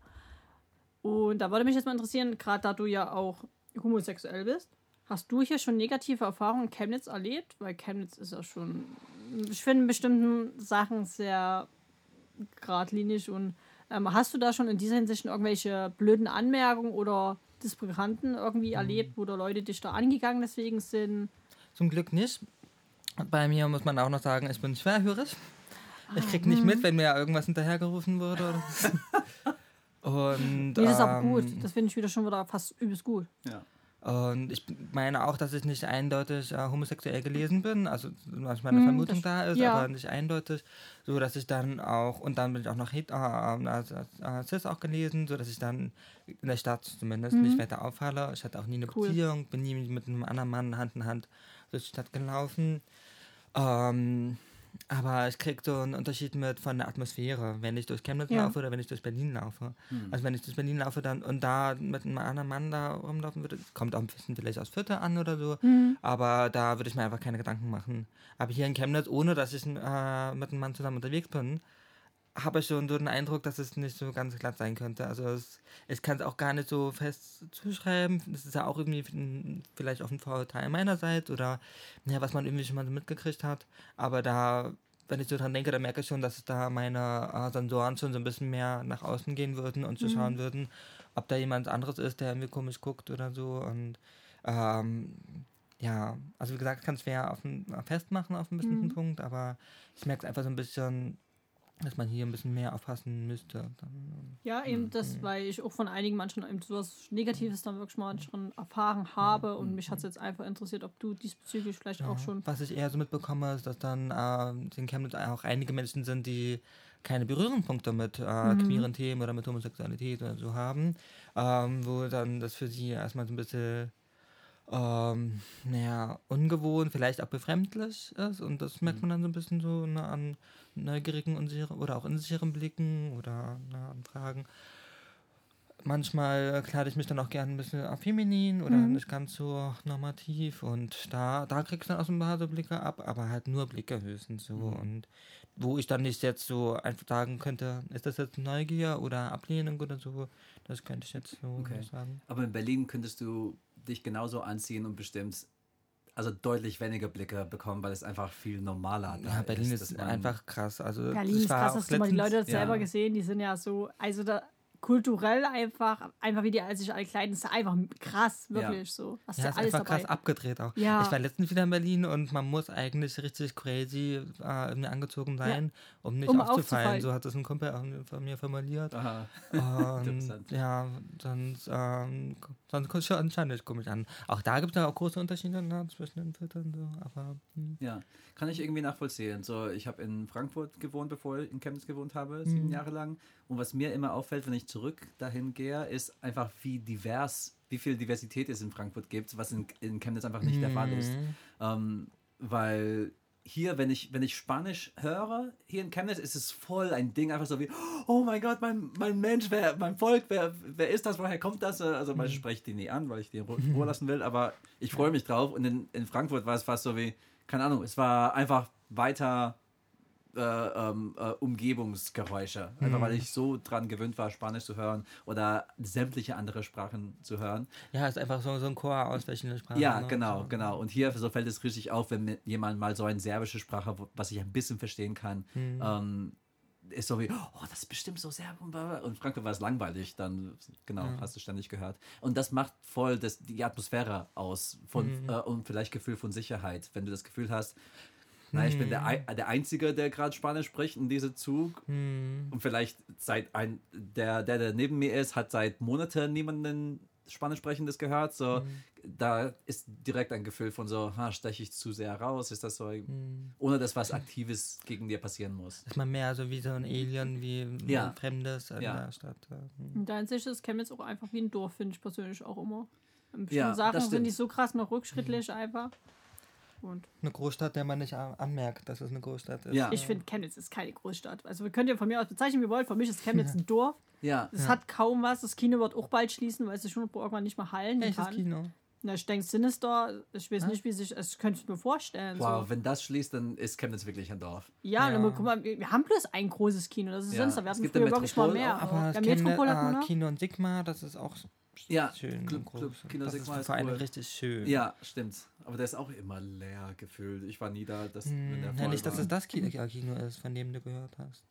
Und da würde mich jetzt mal interessieren, gerade da du ja auch homosexuell bist, hast du hier schon negative Erfahrungen in Chemnitz erlebt? Weil Chemnitz ist ja schon, ich finde in bestimmten Sachen sehr geradlinig und ähm, hast du da schon in dieser Hinsicht irgendwelche blöden Anmerkungen oder Diskrepanten irgendwie erlebt, wo da Leute dich da angegangen deswegen sind? Zum Glück nicht. Bei mir muss man auch noch sagen, ich bin schwerhörig. Ich krieg nicht mit, wenn mir irgendwas hinterhergerufen wurde. Und, Nee, das ist aber ähm, gut. Das finde ich wieder schon wieder fast übelst gut. Ja. Und ich meine auch, dass ich nicht eindeutig äh, homosexuell gelesen bin. Also, dass meine Hm, Vermutung das- da ist, ja. aber nicht eindeutig. So, dass ich dann auch, und dann bin ich auch noch het, äh, als, als, als cis auch gelesen, so dass ich dann in der Stadt zumindest nicht weiter auffalle. Ich hatte auch nie eine Mhm. Cool. Beziehung, bin nie mit einem anderen Mann Hand in Hand durch die Stadt gelaufen. Ähm, aber ich kriege so einen Unterschied mit von der Atmosphäre, wenn ich durch Chemnitz Ja. laufe oder wenn ich durch Berlin laufe. Also wenn ich durch Berlin laufe dann und da mit einem anderen Mann da rumlaufen würde, kommt auch ein bisschen vielleicht aus Viertel an oder so, aber da würde ich mir einfach keine Gedanken machen. Aber hier in Chemnitz, ohne dass ich äh, mit einem Mann zusammen unterwegs bin, habe ich schon so den Eindruck, dass es nicht so ganz glatt sein könnte. Also es, ich kann es auch gar nicht so fest zuschreiben. Das ist ja auch irgendwie vielleicht auch ein Vorurteil meinerseits oder ja, was man irgendwie schon mal so mitgekriegt hat. Aber da, wenn ich so dran denke, dann merke ich schon, dass da meine äh, Sensoren schon so ein bisschen mehr nach außen gehen würden und zu schauen würden, ob da jemand anderes ist, der irgendwie komisch guckt oder so. Und ähm, ja, also wie gesagt, kann es schwer auf ein, festmachen auf einen bestimmten Punkt, aber ich merke es einfach so ein bisschen, dass man hier ein bisschen mehr aufpassen müsste. Dann, Ja, eben das, weil ich auch von einigen manchen eben sowas Negatives dann wirklich mal schon erfahren habe und mich hat es jetzt einfach interessiert, ob du diesbezüglich vielleicht auch schon. Was ich eher so mitbekomme, ist, dass dann äh, in Chemnitz auch einige Menschen sind, die keine Berührungspunkte mit äh, queeren Themen oder mit Homosexualität oder so haben, ähm, wo dann das für sie erstmal so ein bisschen ähm, naja, ungewohnt, vielleicht auch befremdlich ist. Und das merkt man dann so ein bisschen so ne, an neugierigen unsicheren oder auch unsicheren Blicken oder ne, an Fragen. Manchmal kleide ich mich dann auch gerne ein bisschen auf feminin oder nicht ganz so normativ. Und da, da kriegst du dann auch so ein paar so Blicke ab, aber halt nur Blicke höchstens so. Und wo ich dann nicht jetzt so einfach sagen könnte, ist das jetzt Neugier oder Ablehnung oder so, das könnte ich jetzt so Okay. sagen. Aber in Berlin könntest du dich genauso anziehen und bestimmt also deutlich weniger Blicke bekommen, weil es einfach viel normaler da Ja, Berlin ist. ist, einfach krass. Also Berlin ist krass, hast du mal die Leute das ja. selber gesehen, die sind ja so, also da kulturell einfach, einfach wie die als sich alle kleiden, ist einfach krass, wirklich so. Hast Ja, du ist alles einfach dabei. krass abgedreht auch. Ja. Ich war letztens wieder in Berlin und man muss eigentlich richtig crazy äh, irgendwie angezogen sein, um nicht Um aufzufallen. aufzufallen. So hat es ein Kumpel auch von mir formuliert. Aha. Und ja, sonst, ähm, sonst kommt schon anscheinend komisch an. Auch da gibt es ja auch große Unterschiede ne, zwischen den Filtern. So, aber hm. Ja, kann ich irgendwie nachvollziehen. So, ich habe in Frankfurt gewohnt, bevor ich in Chemnitz gewohnt habe, sieben Jahre lang. Und was mir immer auffällt, wenn ich zurück dahin gehe, ist einfach, wie divers, wie viel Diversität es in Frankfurt gibt, was in, in Chemnitz einfach nicht der Fall ist. Ähm, weil hier, wenn ich, wenn ich Spanisch höre, hier in Chemnitz, ist es voll ein Ding, einfach so wie, oh mein Gott, mein, mein Mensch, wer, mein Volk, wer, wer ist das, woher kommt das? Also man spricht die nie an, weil ich die in Ru- Ruhe lassen will, aber ich freue mich drauf. Und in, in Frankfurt war es fast so wie, keine Ahnung, es war einfach weiter äh, ähm, äh, Umgebungsgeräusche. Einfach weil ich so dran gewöhnt war, Spanisch zu hören oder sämtliche andere Sprachen zu hören. ja, ist einfach so, so ein Chor aus verschiedenen Sprachen. Ja, ne? genau, so. genau. Und hier so fällt es richtig auf, wenn jemand mal so eine serbische Sprache, was ich ein bisschen verstehen kann, Mhm. ähm, ist so wie, oh, das ist bestimmt so Serb und Frankfurt war es langweilig, dann, genau, hast du ständig gehört. Und das macht voll das, die Atmosphäre aus von, Mhm. äh, und vielleicht Gefühl von Sicherheit, wenn du das Gefühl hast, na, ich bin der, Ei- der Einzige, der gerade Spanisch spricht in diesem Zug. Hm. Und vielleicht seit ein, der, der, der neben mir ist, hat seit Monaten niemanden Spanisch sprechendes gehört. So, da ist direkt ein Gefühl von so, ha, steche ich zu sehr raus? Ist das so, ohne dass was Aktives gegen dir passieren muss? Ist man mehr so wie so ein Alien, wie ein Ja. Fremdes in Ja. der Stadt. Hm. In der Hinsicht ist Chemnitz auch einfach wie ein Dorf, finde ich persönlich auch immer. Ja, Sachen finde ich so krass noch rückschrittlich einfach. Und Eine Großstadt, der man nicht anmerkt, dass es eine Großstadt ist. Ja. ich finde, Chemnitz ist keine Großstadt. Also wir könnt ihr von mir aus bezeichnen, wie ihr wollt. Für mich ist Chemnitz ein Dorf. Ja, Es hat kaum was. Das Kino wird auch bald schließen, weil es sich schon irgendwann nicht mehr halten Welches kann. Kino? Na, ich denke, Sinister, ich weiß nicht, wie sich, also ich könnte es mir vorstellen. wow, So. wenn das schließt, dann ist Chemnitz wirklich ein Dorf. Ja, Ja. Dann, guck mal, wir wir haben bloß ein großes Kino, das ist Ja. Sinister. Wir hatten früher wirklich mal Metropol mehr. Aber ja, das Metropol noch. Kino und Sigma, das ist auch Ja, schön. Club-. Club- das Sigma ist vor allem cool. richtig schön. Ja, stimmt. Aber der ist auch immer leer gefühlt. Ich war nie da, dass, wenn der Hm, ja, nicht, dass war. es das Kino, Kino ist, von dem du gehört hast.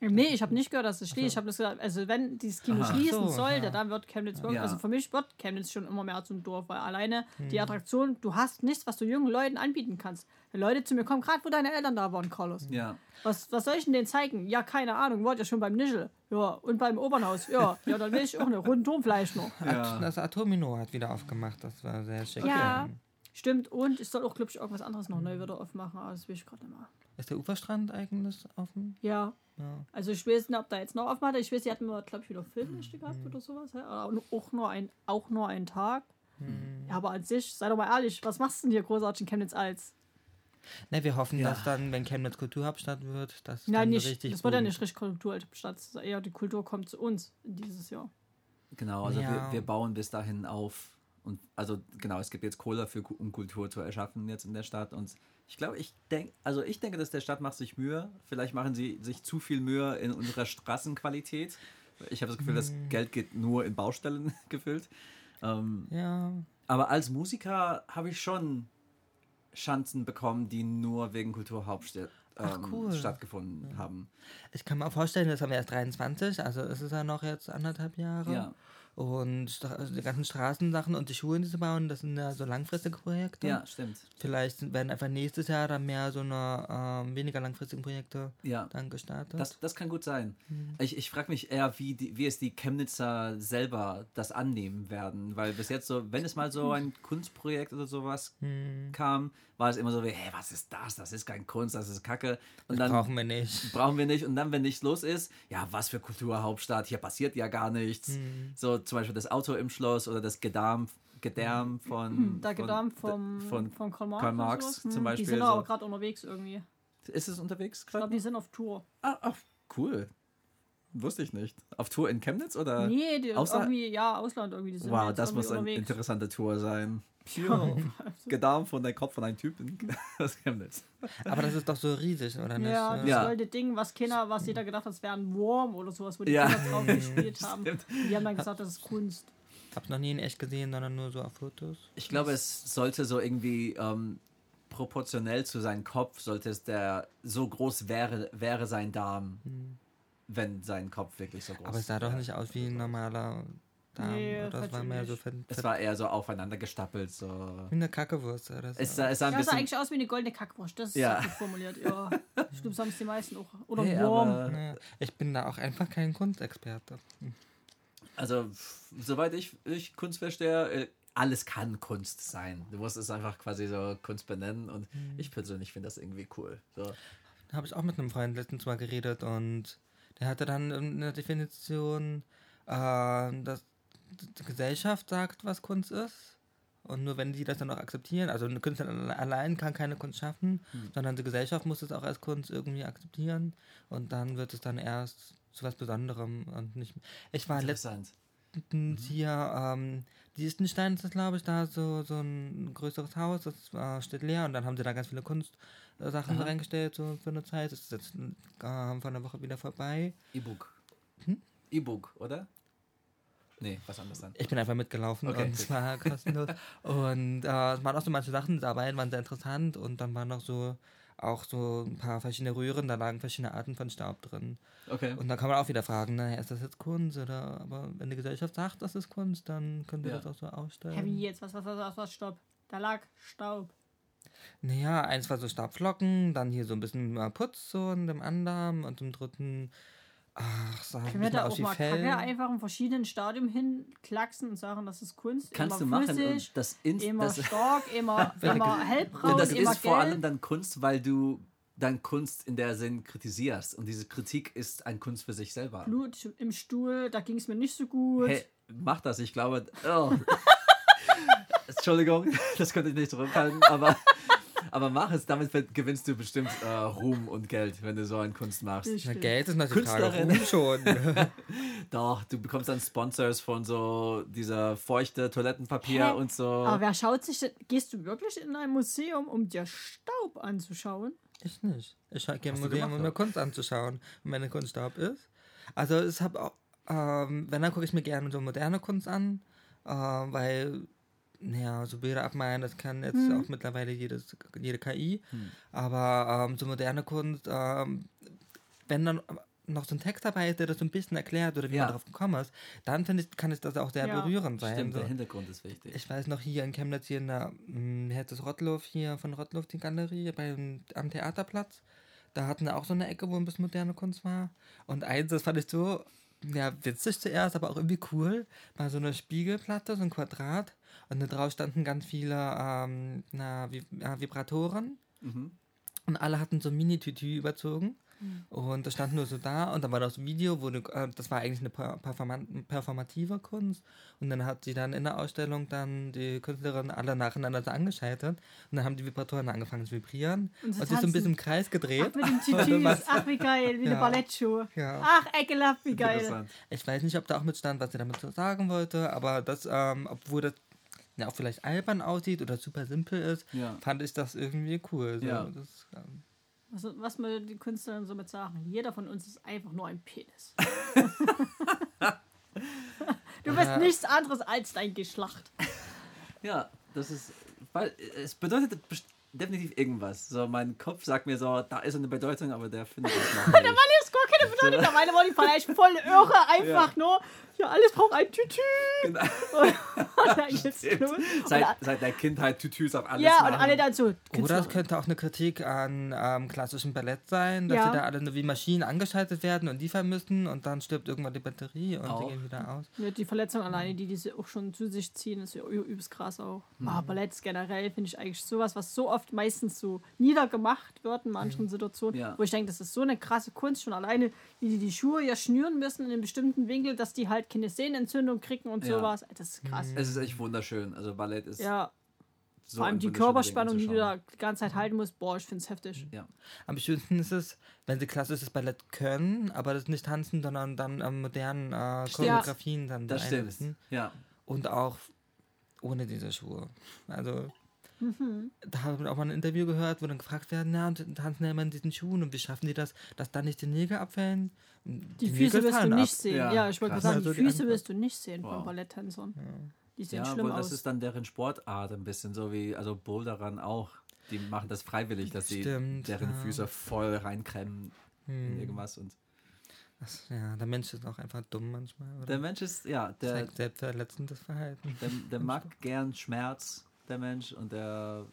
Nee, ich habe nicht gehört, dass es schließt. Ich habe das gesagt, also wenn dieses Kino Aha. schließen So, sollte, ja. dann wird Chemnitz wirklich, Ja. also für mich wird Chemnitz schon immer mehr zum Dorf, weil alleine Hm. die Attraktion, du hast nichts, was du jungen Leuten anbieten kannst. Wenn Leute zu mir kommen, gerade wo deine Eltern da waren, Carlos. Ja, Was, was soll ich denn denen zeigen? Ja, keine Ahnung, wollt ihr schon beim Nischel? Ja, und beim Obernhaus? Ja, ja, dann will ich auch eine Rundturm vielleicht noch. ja. Das Atomino hat wieder aufgemacht, das war sehr schick. Ja, stimmt. Und ich soll auch, glaube ich, irgendwas anderes noch neu wieder aufmachen, aber das will ich gerade nicht mehr. Ist der Uferstrand eigentlich offen? Ja. Ja. Also ich weiß nicht, ob da jetzt noch offen hatte. Ich weiß, sie hatten wir, glaube ich, wieder Filmnächte gehabt oder sowas. Aber Auch nur, ein, auch nur einen Tag. Ja, aber an sich, sei doch mal ehrlich, was machst du denn hier großartig in Chemnitz als? Ne, wir hoffen, Ja. dass dann, wenn Chemnitz Kulturhauptstadt wird, dass es Nein, dann nicht. richtig das wird ja nicht richtig ist Eher die Kultur kommt zu uns in dieses Jahr. Genau, also Ja. wir, wir bauen bis dahin auf. Und also genau, es gibt jetzt Cola für um Kultur zu erschaffen jetzt in der Stadt. Und ich glaube, ich denke, also ich denke, dass der Stadt macht sich Mühe. Vielleicht machen sie sich zu viel Mühe in unserer Straßenqualität. Ich habe das Gefühl, das Hm. Geld geht nur in Baustellen gefüllt. Ähm, Ja, aber als Musiker habe ich schon Chancen bekommen, die nur wegen Kulturhauptstadt ähm, cool. stattgefunden haben. ich kann mir auch vorstellen, das haben wir erst 23, also es ist ja noch jetzt anderthalb Jahre. Ja. Und Stra- also die ganzen Straßensachen und die Schulen, die sie bauen, das sind ja so langfristige Projekte. Ja, stimmt. Vielleicht werden einfach nächstes Jahr dann mehr so eine ähm, weniger langfristigen Projekte Ja. dann gestartet. Das, das kann gut sein. Hm. Ich, ich frage mich eher, wie, die, wie es die Chemnitzer selber das annehmen werden. Weil bis jetzt so, wenn es mal so ein Kunstprojekt oder sowas Hm. kam, war es immer so wie, hey, was ist das? Das ist kein Kunst, das ist Kacke. Und das dann brauchen wir nicht. brauchen wir nicht. Und dann, wenn nichts los ist, ja, was für Kulturhauptstadt, hier passiert ja gar nichts. Hm. So zum Beispiel das Auto im Schloss oder das Gedärm, Gedärm von... Da geht dann vom, von, von Karl Marx. Karl Marx zum Hm, Beispiel. Die sind so. aber gerade unterwegs irgendwie. Ist es unterwegs Ich glaube, gerade? die sind auf Tour. Ah, ah, cool. Wusste ich nicht. Auf Tour in Chemnitz oder? Nee, die Außer- irgendwie, ja, Ausland irgendwie. Wow, das muss eine unterwegs. interessante Tour sein. Gedärm von der Kopf von einem Typen aus Chemnitz. Aber das ist doch so riesig, oder nicht? Ja, das Ja. alte Ding, was Kinder, was jeder gedacht hat, es wäre ein Wurm oder sowas, wo die Ja. Kinder drauf gespielt haben. Die haben dann gesagt, das ist Kunst. Hab's noch nie in echt gesehen, sondern nur so auf Fotos. Ich glaube, es sollte so irgendwie ähm, proportionell zu seinem Kopf, sollte es der so groß wäre, wäre sein Darm. wenn sein Kopf wirklich so groß Aber es sah doch wäre. nicht aus wie ein normaler Darm. Nee, oder? Das war mehr so ver Es ver war eher so aufeinander gestapelt. So. wie eine Kackewurst. Oder so. Es sah, es sah ein Ja, sah bisschen. eigentlich aus wie eine goldene Kackwurst. Das ist Ja. ja. gut formuliert. Ja. Stimmt, so haben es die meisten auch. Oder Nee, Wurm. aber- Ja, ich bin da auch einfach kein Kunstexperte. Also, f- soweit ich, ich Kunst verstehe, äh, alles kann Kunst sein. Du musst es einfach quasi so Kunst benennen und Mhm. ich persönlich finde das irgendwie cool. So. Da habe ich auch mit einem Freund letztens mal geredet und der hatte dann eine Definition, äh, dass Gesellschaft sagt, was Kunst ist. Und nur wenn die das dann auch akzeptieren, also eine Künstlerin allein kann keine Kunst schaffen, Hm. sondern die Gesellschaft muss es auch als Kunst irgendwie akzeptieren und dann wird es dann erst zu was Besonderem und nicht. Ich war letztens Interessant. hier, ähm, Liechtenstein ist das, glaube ich, da so, so ein größeres Haus, das äh, steht leer und dann haben sie da ganz viele Kunstsachen Aha. reingestellt, so für eine Zeit. Das ist jetzt äh, vor einer Woche wieder vorbei. E-Book. Hm? E-Book, oder? Nee, was anderes dann. Ich bin einfach mitgelaufen Okay, und es war kostenlos. und äh, es waren auch so manche Sachen dabei, waren sehr interessant und dann waren noch so auch so ein paar verschiedene Röhren, da lagen verschiedene Arten von Staub drin. Okay. Und da kann man auch wieder fragen, naja, ist das jetzt Kunst oder aber wenn die Gesellschaft sagt, das ist Kunst, dann können wir Ja. das auch so ausstellen. Hä, wie jetzt? Was, was, was, was, was, stopp. Da lag Staub. Naja, eins war so Staubflocken, dann hier so ein bisschen äh, Putz so in dem anderen und im dritten, ach, sah ein Können wir da auch mal Fell. Kacke einfach in verschiedenen Stadien hinklacksen und sagen, das ist Kunst? Kannst du immer machen flüssig, das, in, immer das, stark, immer, immer hellbraun, und das immer ist vor allem gelb. dann Kunst, weil du dann Kunst in der Sinn kritisierst. Und diese Kritik ist ein Kunst für sich selber. Blut im Stuhl, da ging es mir nicht so gut. Hey, mach das, ich glaube. Oh. Entschuldigung, das könnte ich nicht zurückhalten, aber, aber mach es, damit gewinnst du bestimmt äh, Ruhm und Geld, wenn du so eine Kunst machst. Stimmt. Geld ist natürlich. Ruhm schon. Doch, du bekommst dann Sponsors von so dieser feuchte Toilettenpapier Hä? und so. Aber wer schaut sich denn, gehst du wirklich in ein Museum, um dir Staub anzuschauen? ich nicht. Ich gehe im Museum, gemacht, um mir? Kunst anzuschauen, wenn meine Kunst Staub ist. Also ich habe auch, ähm, wenn, dann gucke ich mir gerne so moderne Kunst an, äh, weil, naja, so Bilder abmalen, das kann jetzt Mhm. auch mittlerweile jedes, jede KI. Hm. Aber ähm, so moderne Kunst, ähm, wenn dann noch so ein Text dabei ist, der das so ein bisschen erklärt oder wie Ja. man darauf gekommen ist, dann finde ich, kann es das auch sehr Ja. berührend sein. Stimmt, so. der Hintergrund ist wichtig. Ich weiß noch hier in Chemnitz, hier in der, hm, wie heißt das, Rottloff, hier von Rottloff, die Galerie beim, am Theaterplatz. Da hatten wir auch so eine Ecke, wo ein bisschen moderne Kunst war. Und eins, das fand ich so, ja, witzig zuerst, aber auch irgendwie cool, war so eine Spiegelplatte, so ein Quadrat. Und da drauf standen ganz viele ähm, na, Vi äh, Vibratoren. Mhm. Und alle hatten so ein Mini-Tütü überzogen. Und das stand nur so da. Und dann war das Video, wo du, äh, das war eigentlich eine per performan- performative Kunst. Und dann hat sie dann in der Ausstellung dann die Künstlerin alle nacheinander so angeschaltet. Und dann haben die Vibratoren angefangen zu vibrieren. Und Und, zu sich so ein bisschen im Kreis gedreht. Ach, mit den Tütüs. Ach, wie geil, wie eine Ja. Ballettschuhe. Ja. Ach, ekelhaft, wie geil. Interessant. Ich weiß nicht, ob da auch mit stand, was sie damit so sagen wollte. Aber das, ähm, obwohl das ja, auch vielleicht albern aussieht oder super simpel ist, Ja. fand ich das irgendwie cool. So, Ja. das, ähm, Was, was mir die Künstlerin somit sagen, jeder von uns ist einfach nur ein Penis. du bist Ja. nichts anderes als dein Geschlacht. Ja, das ist, weil es bedeutet definitiv irgendwas. So, mein Kopf sagt mir so, da ist eine Bedeutung, aber der findet es noch nicht. Alles gar keine Bedeutung. Da meine war die vielleicht voll irre, einfach nur. Ja, alles braucht ein Tütü. Genau. Seit, seit der Kindheit Tütüs auf alles ja, machen. und alle dann so. Oder es könnte auch eine Kritik an ähm, klassischem Ballett sein, dass Ja. sie da alle nur wie Maschinen angeschaltet werden und liefern müssen und dann stirbt irgendwann die Batterie und Auch. die gehen wieder aus. Ja, die Verletzung alleine, die diese auch schon zu sich ziehen, ist ja übelst krass auch. Mhm. Ah, Ballett generell finde ich eigentlich sowas, was so oft meistens so niedergemacht wird in manchen Situationen, Mhm. Ja. wo ich denke, das ist so eine krasse Kunst, schon alleine, wie die die Schuhe ja schnüren müssen in einem bestimmten Winkel, dass die halt keine Sehnenentzündung kriegen und Ja. sowas. Das ist krass. Es ist echt wunderschön. Also Ballett ist Ja, so vor allem die Körperspannung, die du da die ganze Zeit halten musst, boah, ich finde es heftig. Ja. Am schönsten ist es, wenn sie klassisches Ballett können, aber das nicht tanzen, sondern dann ähm, modernen äh, Choreografien dann Das da einsetzen. Ja. Und auch ohne diese Schuhe. Also, Mhm. da habe ich auch mal ein Interview gehört, wo dann gefragt werden, ja, und tanzen ja immer in diesen Schuhen und wie schaffen die das, dass dann nicht die Nägel abfällen? Die, Füße wirst du nicht ab. sehen. Ja, Ja, ich wollte sagen, Also die die Füße wirst du nicht sehen von Wow. Balletttänzern. Die sehen Ja, schlimm aber das aus. ist dann deren Sportart ein bisschen, so wie, also Boulderern auch. Die machen das freiwillig, dass sie deren ja. Füße voll reinklemmen in Hm. irgendwas und Das, ja, der Mensch ist auch einfach dumm manchmal. Oder? Der Mensch ist, ja, der, zeigt selbstverletzendes Verhalten. der, der mag gern Schmerz, der Mensch, und der,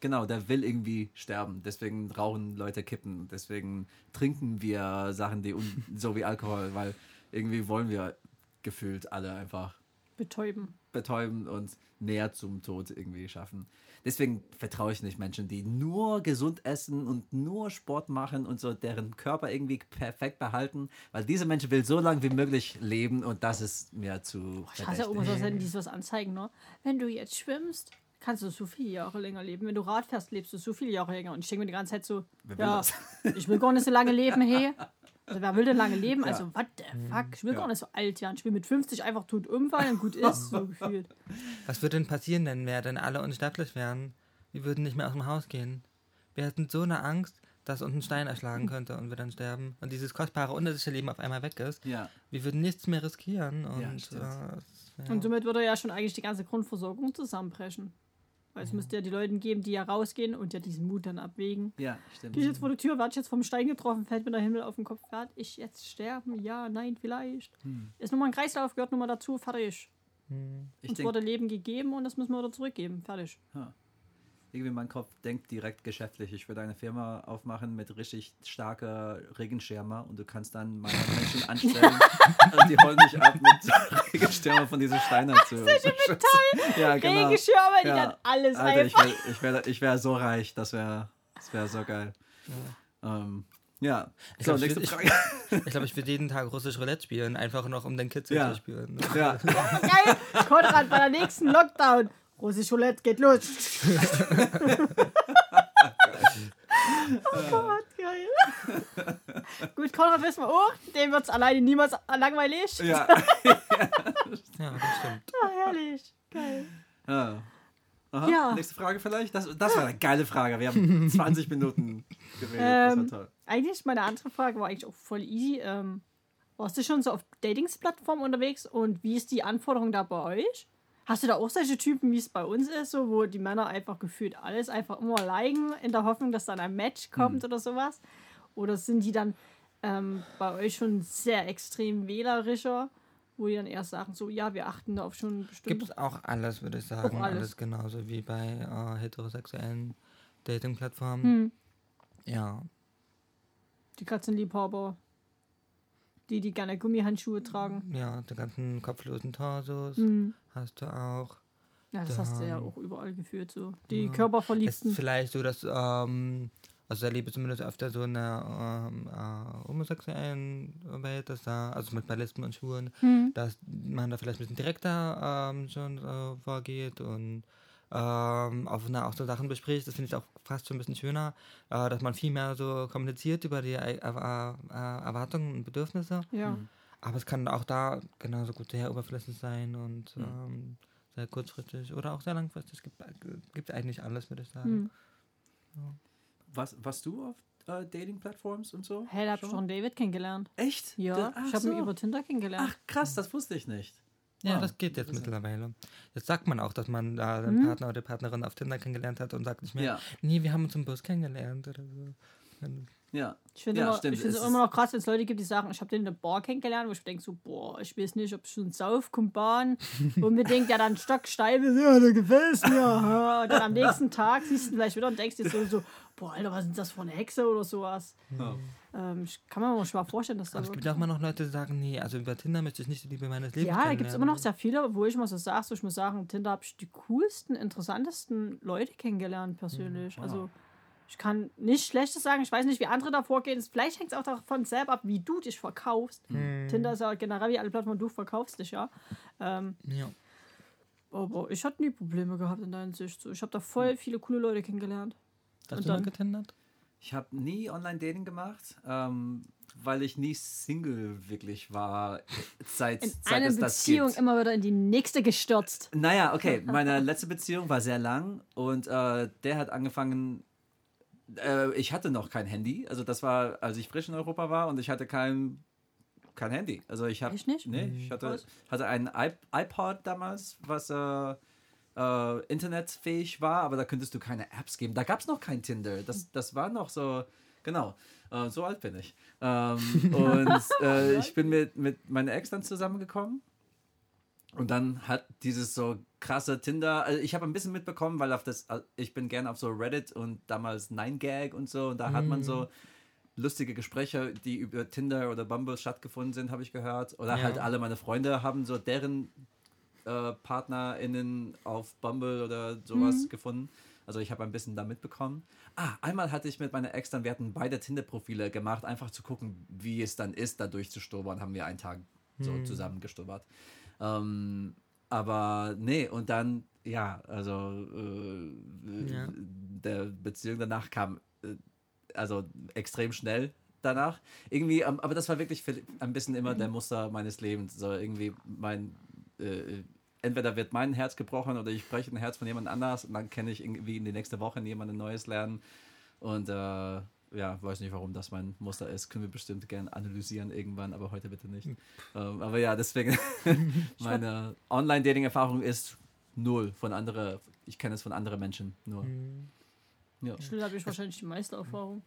genau, der will irgendwie sterben. Deswegen rauchen Leute Kippen. Deswegen trinken wir Sachen, die un, so wie Alkohol, weil irgendwie wollen wir gefühlt alle einfach Betäuben. betäuben und näher zum Tod irgendwie schaffen. Deswegen vertraue ich nicht Menschen, die nur gesund essen und nur Sport machen und so deren Körper irgendwie perfekt behalten, weil diese Menschen will so lange wie möglich leben und das ist mir zu Ich hasse ja irgendwas, wenn die sowas anzeigen, ne? Wenn du jetzt schwimmst, kannst du so viele Jahre länger leben. Wenn du Rad fährst, lebst du so viele Jahre länger. Und ich denke mir die ganze Zeit so, Wer ja, ich will gar nicht so lange leben, hey. Also wer will denn lange leben? Ja. Also, what the fuck? Ich will Ja. gar nicht so alt werden. Ich will mit 50 einfach tot umfallen und gut ist, so gefühlt. Was würde denn passieren, wenn wir denn alle unsterblich wären? Wir würden nicht mehr aus dem Haus gehen. Wir hätten so eine Angst, dass uns ein Stein erschlagen könnte und wir dann sterben. Und dieses kostbare, unendliche Leben auf einmal weg ist. Ja, Wir würden nichts mehr riskieren. Und, Ja, äh, Und somit würde ja schon eigentlich die ganze Grundversorgung zusammenbrechen. Weil es müsste ja die Leute geben, die ja rausgehen und ja diesen Mut dann abwägen. ja, stimmt. Gehe ich jetzt vor die Tür, werde ich jetzt vom Stein getroffen, fällt mir der Himmel auf den Kopf, werde ich jetzt sterben? Ja, nein, vielleicht. Hm. Ist nur mal ein Kreislauf, gehört nur mal dazu, fertig. Hm. Ich Uns wurde Leben gegeben und das müssen wir wieder zurückgeben, fertig. Irgendwie mein Kopf denkt direkt geschäftlich. Ich würde eine Firma aufmachen mit richtig starker Regenschirmer und du kannst dann meine Menschen anstellen und die holen dich ab mit Regenschirmer von diesen Steinen zu. Ja, genau. Regenschirme, die Ja. dann alles Alter, ich einfach. wäre ich wär, ich wär so reich, das wäre das wär so geil. Ja, ähm, ja. Ich so, glaub, ich würd-. Ich glaube, ich würde jeden Tag russisch Roulette spielen, einfach noch um den Kitzel Ja. zu spüren. ja. Geil, Konrad, bei der nächsten Lockdown. Russisch Roulette geht los. oh Gott, geil. Gut, Konrad wissen wir auch, dem wird es alleine niemals langweilig. ja. Ja, das stimmt. Ah, herrlich. Geil. ja. Aha, Ja. Nächste Frage vielleicht? Das, das war eine geile Frage. Wir haben 20 Minuten geredet. Das Ähm, war toll. Eigentlich, meine andere Frage war eigentlich auch voll easy. Ähm, warst du schon so auf Datingsplattformen unterwegs und wie ist die Anforderung da bei euch? Hast du da auch solche Typen, wie es bei uns ist, so, wo die Männer einfach gefühlt alles einfach immer liken, in der Hoffnung, dass dann ein Match kommt oder sowas? Oder sind die dann ähm, bei euch schon sehr extrem wählerischer, wo die dann erst sagen, so, ja, wir achten da auf schon Gibt bestimmte... es auch alles, würde ich sagen. Auch alles. alles. genauso wie bei äh, heterosexuellen Dating-Plattformen. Hm, Ja, die Katzenliebhaber, die, die gerne Gummihandschuhe tragen. ja, die ganzen kopflosen Torsos Hm. Hast du auch. Ja, das hast du ja Dann- auch überall gefühlt so. Die Ja. Körperverliebten. Ist vielleicht so, dass, ähm, also erlebe zumindest öfter so eine ähm, äh, homosexuellen Welt, dass da, also mit Lesben und Schwulen, Hm. dass man da vielleicht ein bisschen direkter ähm, schon äh, vorgeht und ähm, auch, na, auch so Sachen bespricht. Das finde ich auch fast schon ein bisschen schöner, äh, dass man viel mehr so kommuniziert über die äh, äh, äh, Erwartungen und Bedürfnisse. Ja. Mhm. Aber es kann auch da genauso gut sehr oberflächlich sein und Mhm. ähm, sehr kurzfristig oder auch sehr langfristig. Es gibt, gibt eigentlich alles, würde ich sagen. Hm. Was, warst du auf äh, Dating-Plattforms und so? Hey, da hab ich schon David kennengelernt. Echt? Ja, Da- ach ich habe ihn so. über Tinder kennengelernt. Ach krass, das wusste ich nicht. Ja, Wow, das geht jetzt mittlerweile. Jetzt sagt man auch, dass man da den Mhm. Partner oder die Partnerin auf Tinder kennengelernt hat und sagt nicht mehr, Ja, nee, wir haben uns im Bus kennengelernt oder so. Ja. Ich finde Ja, immer, stimmt, ich finde es immer noch krass, wenn es Leute gibt, die sagen, ich habe den in der Bar kennengelernt, wo ich denke so, boah, ich weiß nicht, ob ich schon sauf, Kumpan, unbedingt, der dann stocksteif ist, ja, der gefällt mir. ja. Und dann am nächsten Tag siehst du ihn vielleicht wieder und denkst dir so, so boah, Alter, was ist das für eine Hexe oder sowas. Oh. Ähm, ich kann mir mal schwer vorstellen, dass da Aber es gibt auch immer noch Leute, die sagen, nee, also über Tinder möchte ich nicht die Liebe meines Lebens Ja, da gibt es immer noch sehr viele, wo ich mal so sage, so ich muss sagen, Tinder habe ich die coolsten, interessantesten Leute kennengelernt persönlich. wow. Also ich kann nichts Schlechtes sagen. Ich weiß nicht, wie andere da vorgehen. Vielleicht hängt es auch davon selber ab, wie du dich verkaufst. Hm. Tinder ist ja generell wie alle Plattformen, du verkaufst dich ja. Ähm, Ja. aber ich hatte nie Probleme gehabt in der Hinsicht. So, ich habe da voll viele coole Leute kennengelernt. Hast Und du mal dann- getindert? Ich habe nie Online-Dating gemacht, ähm, weil ich nie Single wirklich war, seit, In seit eine es das Beziehung gibt. immer wieder in die nächste gestürzt. Naja, okay, meine letzte Beziehung war sehr lang und äh, der hat angefangen, äh, ich hatte noch kein Handy, also das war, als ich frisch in Europa war und ich hatte kein, kein Handy. Also ich habe, nicht? nee, ich hatte, Was? hatte ein iP iPod damals, was äh, äh, internetfähig war, aber da könntest du keine Apps geben. Da gab es noch kein Tinder. Das, das war noch so Genau. Äh, so alt bin ich. Ähm, und äh, ich bin mit, mit meiner Ex dann zusammengekommen. Und dann hat dieses so krasse Tinder, also ich habe ein bisschen mitbekommen, weil auf das, ich bin gerne auf so Reddit und damals 9gag und so, und da hat man so lustige Gespräche, die über Tinder oder Bumble stattgefunden sind, habe ich gehört. Oder Ja. halt alle meine Freunde haben so deren äh, PartnerInnen auf Bumble oder sowas gefunden. Also ich habe ein bisschen da mitbekommen. Ah, einmal hatte ich mit meiner Ex dann, wir hatten beide Tinder-Profile gemacht, einfach zu gucken, wie es dann ist, da durchzustubbern, haben wir einen Tag so zusammen gestubbert. Ähm, aber nee, und dann, ja, also äh, Ja. der Beziehung danach kam, äh, also extrem schnell danach. Irgendwie, ähm, aber das war wirklich für- ein bisschen immer der Muster meines Lebens. So irgendwie mein, äh, entweder wird mein Herz gebrochen oder ich breche ein Herz von jemand anders und dann kenne ich irgendwie in die nächste Woche jemanden Neues lernen. Und äh, ja, weiß nicht, warum das mein Muster ist. Können wir bestimmt gerne analysieren irgendwann, aber heute bitte nicht. Ähm, aber ja, deswegen, meine Online-Dating-Erfahrung ist null von anderen, ich kenne es von anderen Menschen nur. Ja. Schnell habe ich wahrscheinlich die meiste Erfahrung.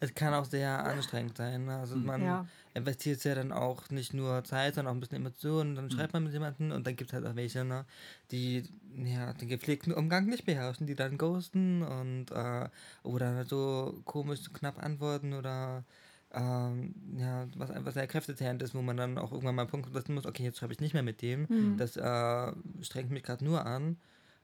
Es kann auch sehr anstrengend sein. ne? Also man Ja. investiert ja dann auch nicht nur Zeit, sondern auch ein bisschen Emotionen. Mhm. Dann schreibt man mit jemandem und dann gibt es halt auch welche, ne, die ja, den gepflegten Umgang nicht beherrschen, die dann ghosten und äh, oder so komisch knapp antworten oder ähm, ja, was einfach sehr kräftezehrend ist, wo man dann auch irgendwann mal einen Punkt setzen muss, okay, jetzt schreibe ich nicht mehr mit dem. Mhm. Das äh, strengt mich gerade nur an.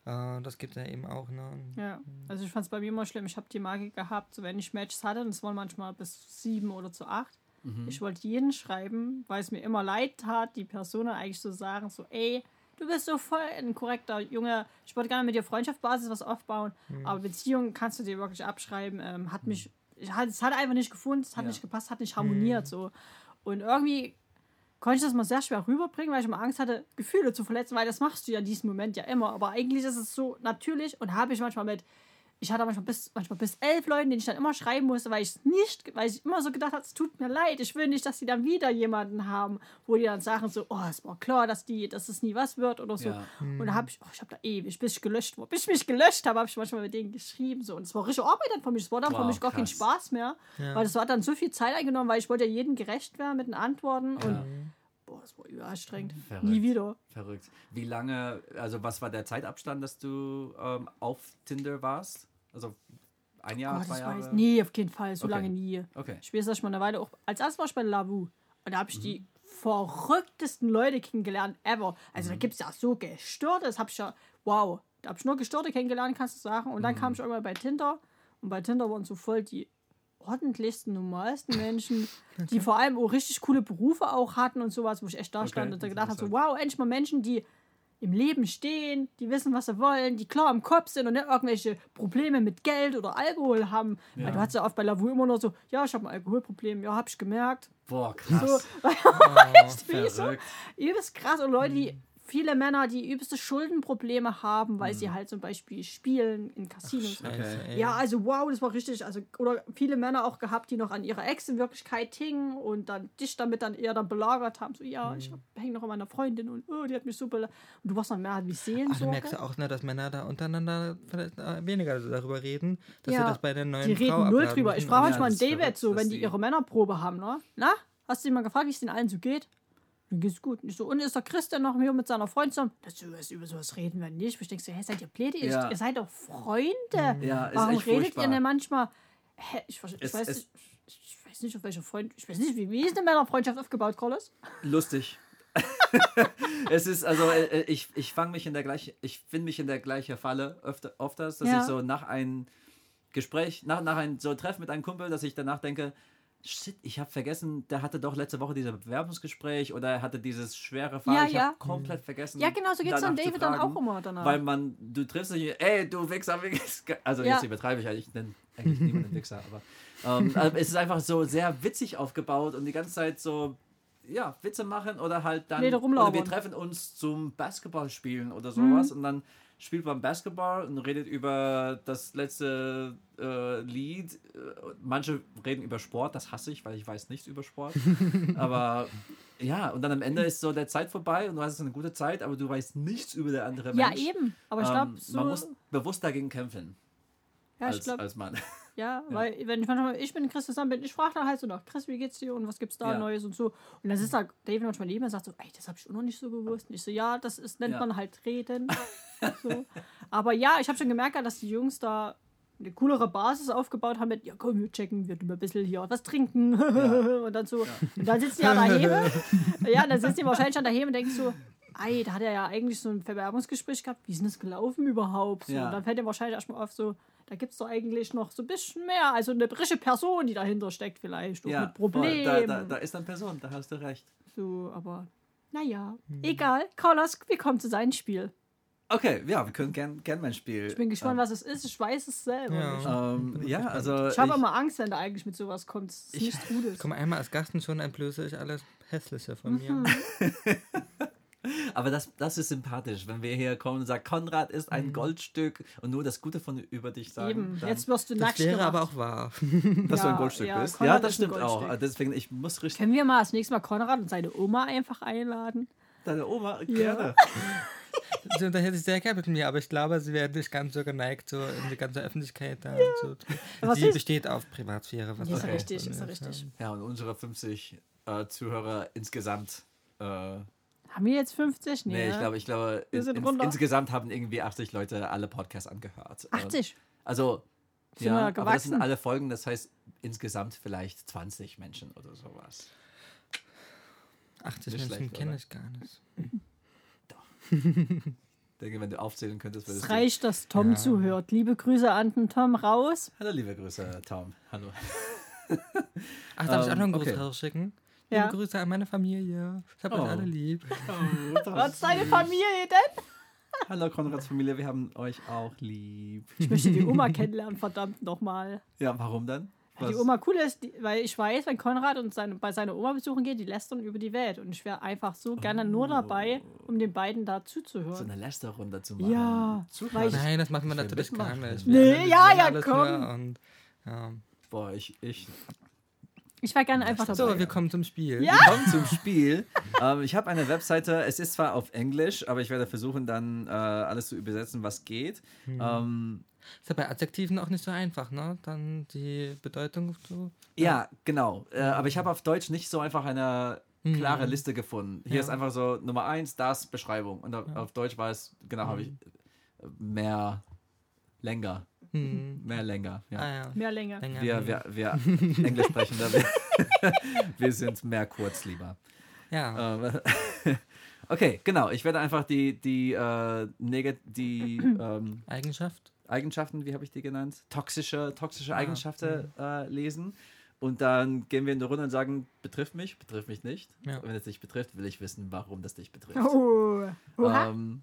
Äh, das gibt es ja eben auch, ne? Ja, also ich fand es bei mir immer schlimm. Ich habe die Marke gehabt, so wenn ich Matches hatte, und es waren manchmal bis sieben oder zu acht. Ich wollte jeden schreiben, weil es mir immer leid tat, die Person eigentlich so sagen, so, ey, du bist so voll ein korrekter Junge. Ich wollte gerne mit dir Freundschaftsbasis was aufbauen, aber Beziehung kannst du dir wirklich abschreiben. Ähm, hat mich, ich, hat- es hat einfach nicht gefunden, es hat Ja. nicht gepasst, hat nicht harmoniert so. Und irgendwie konnte ich das mal sehr schwer rüberbringen, weil ich immer Angst hatte, Gefühle zu verletzen, weil das machst du ja in diesem Moment ja immer. Aber eigentlich ist es so natürlich und habe ich manchmal mit, ich hatte manchmal bis, manchmal bis elf Leuten, denen ich dann immer schreiben musste, weil ich es nicht, weil ich immer so gedacht habe, es tut mir leid, ich will nicht, dass die dann wieder jemanden haben, wo die dann sagen so, oh, es war klar, dass die, dass es nie was wird oder so. Ja. Und da habe ich, oh, ich habe da ewig, bis ich gelöscht wurde, bis ich mich gelöscht habe, habe ich manchmal mit denen geschrieben so. Und es war richtig Arbeit dann für mich, es war dann für Wow, mich gar kein krass. Spaß mehr, weil das hat dann so viel Zeit eingenommen, weil ich wollte ja jedem gerecht werden mit den Antworten und Ja. Boah, es war überanstrengend. Verrückt. Nie wieder. Verrückt. Wie lange, also was war der Zeitabstand, dass du ähm, auf Tinder warst? Also ein Jahr, Gott, zwei Jahre? weiß. Nee, auf keinen Fall. So Okay. lange nie. Okay. Ich mal eine Weile auch. Als erstes war ich bei Lavu. Und da habe ich die Mhm. verrücktesten Leute kennengelernt ever. Also da gibt es ja so gestörte. Das habe ich ja. Wow. Da habe ich nur gestörte kennengelernt, kannst du sagen. Und dann kam Mhm. ich irgendwann bei Tinder. Und bei Tinder waren so voll die ordentlichsten, normalsten Menschen, die vor allem auch richtig coole Berufe auch hatten und sowas, wo ich echt da Okay, stand und da gedacht habe, so, wow, endlich mal Menschen, die im Leben stehen, die wissen, was sie wollen, die klar im Kopf sind und nicht irgendwelche Probleme mit Geld oder Alkohol haben. Weil du hast ja oft bei Lavu immer nur so, ja, ich habe ein Alkoholproblem, ja, habe ich gemerkt. Boah, So, krass. wie so, Verrückt. übelst krass. Und Leute, die, viele Männer, die übelste Schuldenprobleme haben, weil sie halt zum Beispiel spielen in Casinos. Scheiße, ey. Ja, also wow, das war richtig. Also, oder viele Männer auch gehabt, die noch an ihrer Ex in Wirklichkeit hingen und dann dich damit dann eher dann belagert haben. So, ja, ich hänge noch an meiner Freundin und oh, die hat mich so belagert. Und du warst dann mehr wie Ach, du Seelensorge. merkst ja auch, ne, dass Männer da untereinander vielleicht äh, weniger darüber reden, dass sie Ja, das bei der neuen die Frau reden null abladen drüber. Ich frage Ja, manchmal ist David so, wenn die ihre Männerprobe haben, ne? Na? Hast du ihn mal gefragt, wie es den allen so geht? Dann geht's gut. Und ich so, und ist der Christian noch hier mit seiner Freundin zusammen? Das, über sowas reden wir nicht. Ich denke so, hey, seid ihr? Ihr- Ja. Ihr seid doch Freunde. Ja, ist Warum redet furchtbar. ihr denn manchmal? Hä, ich, ich, Es- weiß es- nicht, ich weiß nicht, auf welcher Freund. Ich weiß nicht, wie, wie ist eine Männerfreundschaft aufgebaut, Carlos? Lustig. es ist also äh, ich, ich fange mich in der gleichen ich finde mich in der gleichen Falle öfter öfters, dass Ja. ich so nach einem Gespräch nach nach einem so Treffen mit einem Kumpel, dass ich danach denke, shit, ich habe vergessen, der hatte doch letzte Woche dieses Bewerbungsgespräch oder er hatte dieses schwere Fall, Ja, ich ja. habe komplett vergessen. Ja, genau, so geht's dann danach zu David dann fragen, auch immer danach. Weil man du triffst dich, ey, du Wichser, Wichser. Also Ja. jetzt übertreibe ich eigentlich, ich nenne eigentlich niemanden Wichser, aber ähm, also es ist einfach so sehr witzig aufgebaut und die ganze Zeit so ja, Witze machen oder halt dann Rede oder rumlabern. wir treffen uns zum Basketball spielen oder sowas Mhm. und dann spielt man Basketball und redet über das letzte äh, Lied. Äh, Manche reden über Sport, das hasse ich, weil ich weiß nichts über Sport. aber ja, und dann am Ende ist so der Zeit vorbei und du hast eine gute Zeit, aber du weißt nichts über der andere ja, Mensch. eben. Aber ich Ähm, glaube, so. Man muss bewusst dagegen kämpfen ja, ich als, glaube, als Mann. Ja, weil wenn ich manchmal, ich bin Chris zusammen bin, ich frage dann halt so nach, Chris, wie geht's dir und was gibt's da Ja. Neues und so. Und dann sitzt da David manchmal neben und sagt so, ey, das habe ich auch noch nicht so gewusst. Und ich so, ja, das ist, nennt Ja. man halt reden. so. Aber ja, ich habe schon gemerkt, dass die Jungs da eine coolere Basis aufgebaut haben mit, ja komm, wir checken, wir tun ein bisschen hier was trinken. und dann so, und dann sitzen die ja daheim. ja, dann sitzen die wahrscheinlich schon daheim und denken so, Ei, da hat er ja eigentlich so ein Bewerbungsgespräch gehabt. Wie ist denn das gelaufen überhaupt? So, Ja. Und dann fällt ihm wahrscheinlich erstmal auf, so, da gibt es doch eigentlich noch so ein bisschen mehr. Also eine frische Person, die dahinter steckt, vielleicht. Ja, mit Problemen. voll. Da, da, da ist dann Person, da hast du recht. So, aber naja, egal. Carlos, wir kommen zu seinem Spiel. Okay, ja, wir können gern, gern mein Spiel. Ich bin gespannt, was es ist. Ich weiß es selber Ja. nicht. Ähm, ja, also. Ich habe immer Angst, wenn da eigentlich mit sowas kommt. Das ist nichts Gutes. Komm einmal als Gast und schon entblöße ich alles Hässliche von mir. Mhm. Aber das, das ist sympathisch, wenn wir hier kommen und sagen, Konrad ist ein Goldstück und nur das Gute von über dich sagen. Eben, dann, jetzt wirst du Das nackt wäre gemacht. aber auch wahr. dass du ein Ja, Goldstück ja, bist. Konrad ja, das stimmt auch. Deswegen, ich muss richtig. Können wir mal das nächste Mal Konrad und seine Oma einfach einladen? Deine Oma, gerne. Sie unterhält sich sehr gerne mit mir, aber ich glaube, sie wäre nicht ganz so geneigt, so in die ganze Öffentlichkeit da zu tun. Was Sie ist- besteht auf Privatsphäre. Was Ja, ist das ja richtig, ja ist, richtig. Ja, und unsere 50 äh, Zuhörer insgesamt. Äh, Haben wir jetzt 50? nee, ich glaube, ich glaube in, in, insgesamt haben irgendwie 80 Leute alle Podcasts angehört. Und- 80. Also, Sind ja, wir aber das sind alle Folgen, das heißt insgesamt vielleicht 20 Menschen oder sowas. 80 Nicht Menschen schlecht, kenne ich gar nicht. Ich denke, wenn du aufzählen könntest, würdest Es du. reicht, dass Tom Ja. zuhört. Liebe Grüße an den Tom raus. Hallo, liebe Grüße, Tom. Hallo. Ach, darf ich auch noch einen Ähm, Gruß okay. rausschicken? Ja. Liebe Grüße an meine Familie. Ich habe Oh. euch alle lieb. Was ist deine Familie denn? Hallo, Konrads Familie, wir haben euch auch lieb. Ich möchte die Oma kennenlernen, verdammt nochmal. Ja, warum dann? Die Oma cool ist, die, weil ich weiß, wenn Konrad und seine, bei seiner Oma besuchen geht, die lästern über die Welt. Und ich wäre einfach so gerne nur dabei, um den beiden da so zuzuhören. eine Lästerrunde zu machen. Ja, Zuhören. Nein, das machen wir Ich will natürlich gar nicht. Nee, ja, ja, komm. Und, ja. Boah, ich, ich. Ich wäre gerne einfach dabei. So, wir kommen zum Spiel. Ja. Wir kommen zum Spiel. ähm, ich habe eine Webseite, es ist zwar auf Englisch, aber ich werde versuchen, dann äh, alles zu übersetzen, was geht. Ähm, Ist ja bei Adjektiven auch nicht so einfach, ne? Dann die Bedeutung zu. ja, genau. Äh, aber ich habe auf Deutsch nicht so einfach eine klare Mhm. Liste gefunden. Hier Ja. ist einfach so Nummer eins, das, Beschreibung. Und auf, auf Deutsch war es, genau, habe ich Mhm. äh, mehr länger. Hm. Mehr länger. Ja. Ah ja. Mehr Länge. Länger. Wir, wir, wir Englisch sprechen, da wir, wir sind mehr kurz lieber. Ja. Ähm, okay, genau. Ich werde einfach die, die, äh, die ähm, Eigenschaft. Eigenschaften, wie habe ich die genannt? Toxische, toxische Ah, Eigenschaften äh, lesen. Und dann gehen wir in eine Runde und sagen, betrifft mich, betrifft mich nicht. Ja. Wenn es dich betrifft, will ich wissen, warum das dich betrifft. Oh. Ähm,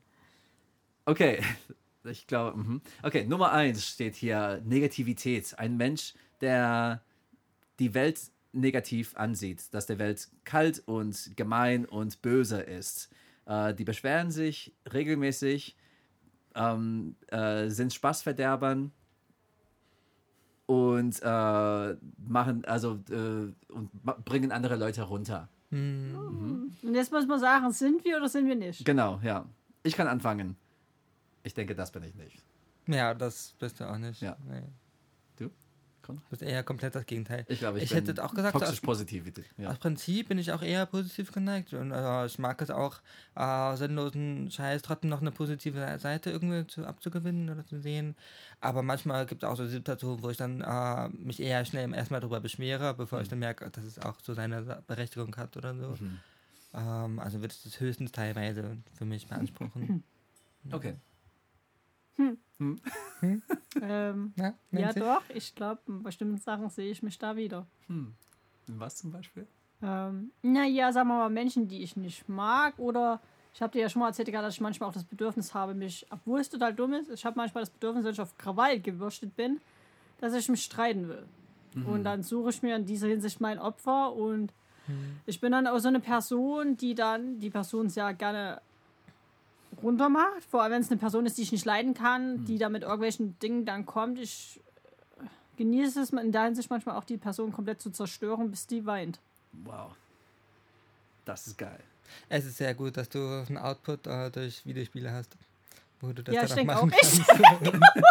okay, ich glaube, mhm. okay, Nummer eins steht hier Negativität. Ein Mensch, der die Welt negativ ansieht, dass der Welt kalt und gemein und böse ist. Äh, die beschweren sich regelmäßig, ähm, äh, sind Spaßverderbern und äh, machen also äh, und bringen andere Leute runter. Hm. Und jetzt muss man sagen, sind wir oder sind wir nicht? Genau, ja. Ich kann anfangen. Ich denke, das bin ich nicht. Ja, das bist du auch nicht. Ja. Nee. Du? Du bist eher komplett das Gegenteil. Ich glaube, ich, Ich hätte auch gesagt, toxisch Positivität. Ja. Aus Prinzip bin ich auch eher positiv geneigt und äh, ich mag es auch, äh, sinnlosen Scheiß trotzdem noch eine positive Seite irgendwie zu, abzugewinnen oder zu sehen. Aber manchmal gibt es auch so Situationen, wo ich dann äh, mich eher schnell erstmal darüber beschwere, bevor ich dann merke, dass es auch so seine Berechtigung hat oder so. Mhm. Ähm, also würde ich das höchstens teilweise für mich beanspruchen. Okay. Ähm, Ja, ja, doch. Ich glaube, in bestimmten Sachen sehe ich mich da wieder. Hm. Was zum Beispiel? Ähm, naja, sagen wir mal, Menschen, die ich nicht mag oder ich habe dir ja schon mal erzählt, dass ich manchmal auch das Bedürfnis habe, mich, obwohl es total dumm ist, ich habe manchmal das Bedürfnis, wenn ich auf Krawall gewürstet bin, dass ich mich streiten will. Und dann suche ich mir in dieser Hinsicht mein Opfer und ich bin dann auch so eine Person, die dann die Person sehr gerne runtermacht. Vor allem, wenn es eine Person ist, die ich nicht leiden kann, die da mit irgendwelchen Dingen dann kommt. Ich äh, genieße es in der Hinsicht manchmal auch, die Person komplett zu zerstören, bis die weint. Wow. Das ist geil. Es ist sehr gut, dass du einen Output äh, durch Videospiele hast, wo du das Ja, ich auch denke machen auch. Ich- kannst.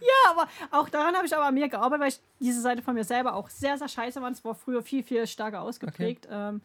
Ja, aber auch daran habe ich aber an mir gearbeitet, weil ich diese Seite von mir selber auch sehr, sehr scheiße war. Es war früher viel, viel stärker ausgeprägt. Ähm,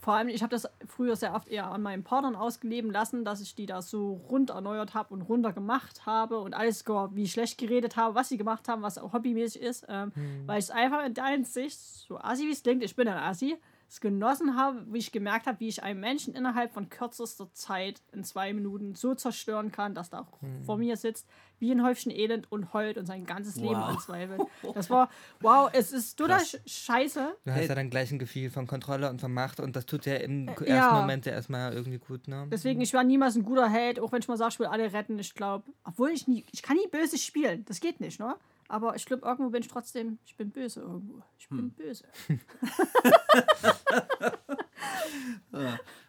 Vor allem, ich habe das früher sehr oft eher an meinen Partnern ausgeleben lassen, dass ich die da so rund erneuert habe und runter gemacht habe und alles, wie schlecht geredet habe, was sie gemacht haben, was auch hobbymäßig ist. Ähm, Weil ich es einfach in der Hinsicht, so assi wie es klingt, ich bin ein Assi, es genossen habe, wie ich gemerkt habe, wie ich einen Menschen innerhalb von kürzester Zeit in zwei Minuten so zerstören kann, dass da auch vor mir sitzt, wie ein Häufchen Elend und heult und sein ganzes Leben Wow. anzweifelt. Das war, wow, es ist total Krass. sch- scheiße. Du hast ja dann gleich ein Gefühl von Kontrolle und von Macht und das tut ja im ersten Äh, ja. Moment ja erstmal irgendwie gut, ne? Deswegen, ich war niemals ein guter Held, auch wenn ich mal sage, ich will alle retten. Ich glaube, obwohl ich nie, ich kann nie böse spielen. Das geht nicht, ne? Aber ich glaube, irgendwo bin ich trotzdem, ich bin böse irgendwo. Ich bin böse.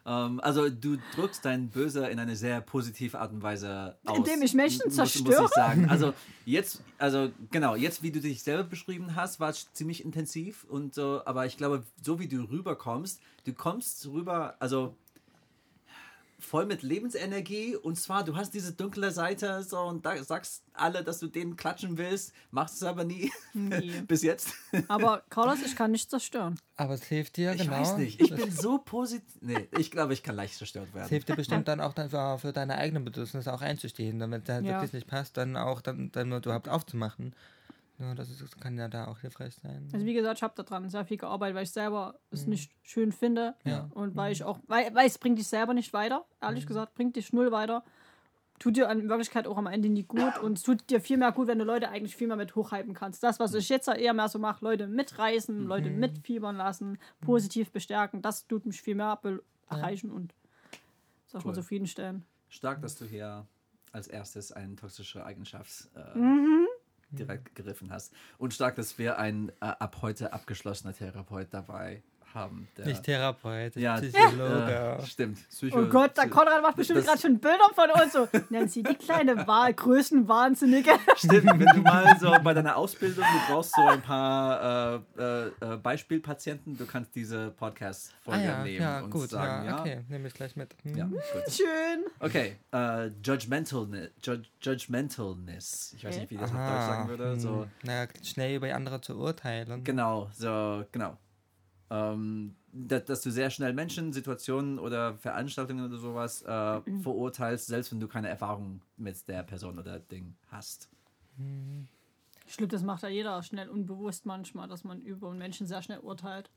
Ähm, also du drückst dein Böse in eine sehr positive Art und Weise aus. Indem ich Menschen muss- Muss zerstöre? ich sagen. Also jetzt, also genau, jetzt wie du dich selber beschrieben hast, war es ziemlich intensiv und so, aber ich glaube, so wie du rüberkommst, du kommst rüber, also voll mit Lebensenergie und zwar, du hast diese dunkle Seite so und da sagst alle, dass du denen klatschen willst, machst es aber nie. Nie. Bis jetzt. Aber Carlos, ich kann nicht zerstören. Aber es hilft dir, Ich genau. weiß nicht. Ich bin so positiv. Nee, ich glaube, ich kann leicht zerstört Es werden. hilft dir bestimmt dann auch dafür, für deine eigenen Bedürfnisse auch einzustehen, damit es halt Ja. wirklich nicht passt, dann auch dann, dann überhaupt aufzumachen. Ja, das, ist, kann ja da auch hilfreich sein. Also wie gesagt, ich habe daran sehr viel gearbeitet, weil ich selber es nicht schön finde. Ja. Und weil ich auch, weil, weil es bringt dich selber nicht weiter, ehrlich gesagt, bringt dich null weiter. Tut dir in Wirklichkeit auch am Ende nie gut und es tut dir viel mehr gut, wenn du Leute eigentlich viel mehr mit hochhypen kannst. Das, was ich jetzt eher mehr so mache, Leute mitreißen, Leute mitfiebern lassen, positiv bestärken, das tut mich viel mehr erreichen und sag mal Cool. zufriedenstellen. Stark, dass du hier als erstes eine toxische Eigenschaft äh, Mhm. Direkt gegriffen hast. Und stark, dass wir einen äh, ab heute abgeschlossener Therapeut dabei haben. Der, Nicht Therapeut, ja, Psychologe. äh, stimmt. Psycho Oh Gott, der Konrad macht bestimmt gerade schon Bilder von uns. So, Nancy, die kleine Wahl, Größenwahnsinnige. Stimmt, wenn du mal so bei deiner Ausbildung, du brauchst so ein paar äh, äh, äh, Beispielpatienten, du kannst diese Ah Podcast-Folge ja, nehmen ja, und gut, sagen, ja, ja, okay, nehme ich gleich mit. Hm. ja, gut. Schön. Okay, äh, Judgmentalness, Judge, Judgmentalness. Ich weiß nicht, wie das auf Deutsch Aha, sagen würde. So, hm. Naja, schnell über andere zu urteilen. Genau, so, genau. Ähm, dass, dass du sehr schnell Menschen, Situationen oder Veranstaltungen oder sowas äh, verurteilst, selbst wenn du keine Erfahrung mit der Person oder Ding hast. Ich glaube, das macht ja jeder schnell unbewusst manchmal, dass man über Menschen sehr schnell urteilt.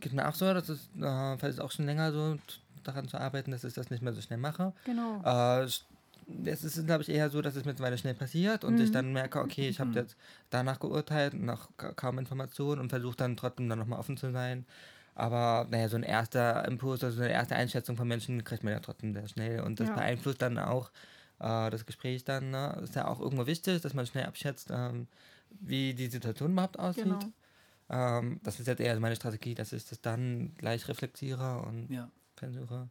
Geht mir auch so, dass es äh, vielleicht auch schon länger so daran zu arbeiten, dass ich das nicht mehr so schnell mache. Genau. Äh, es ist, glaube ich, eher so, dass es mittlerweile schnell passiert und ich dann merke, okay, ich habe jetzt danach geurteilt, nach ka- kaum Informationen und versuche dann trotzdem dann nochmal offen zu sein. Aber naja, so ein erster Impuls, also eine erste Einschätzung von Menschen kriegt man ja trotzdem sehr schnell und das Ja. beeinflusst dann auch äh, das Gespräch dann. Ne? Ist ja auch irgendwo wichtig, dass man schnell abschätzt, ähm, wie die Situation überhaupt aussieht. Genau. Ähm, das ist jetzt eher meine Strategie, dass ich das dann gleich reflektiere und Ja. versuche.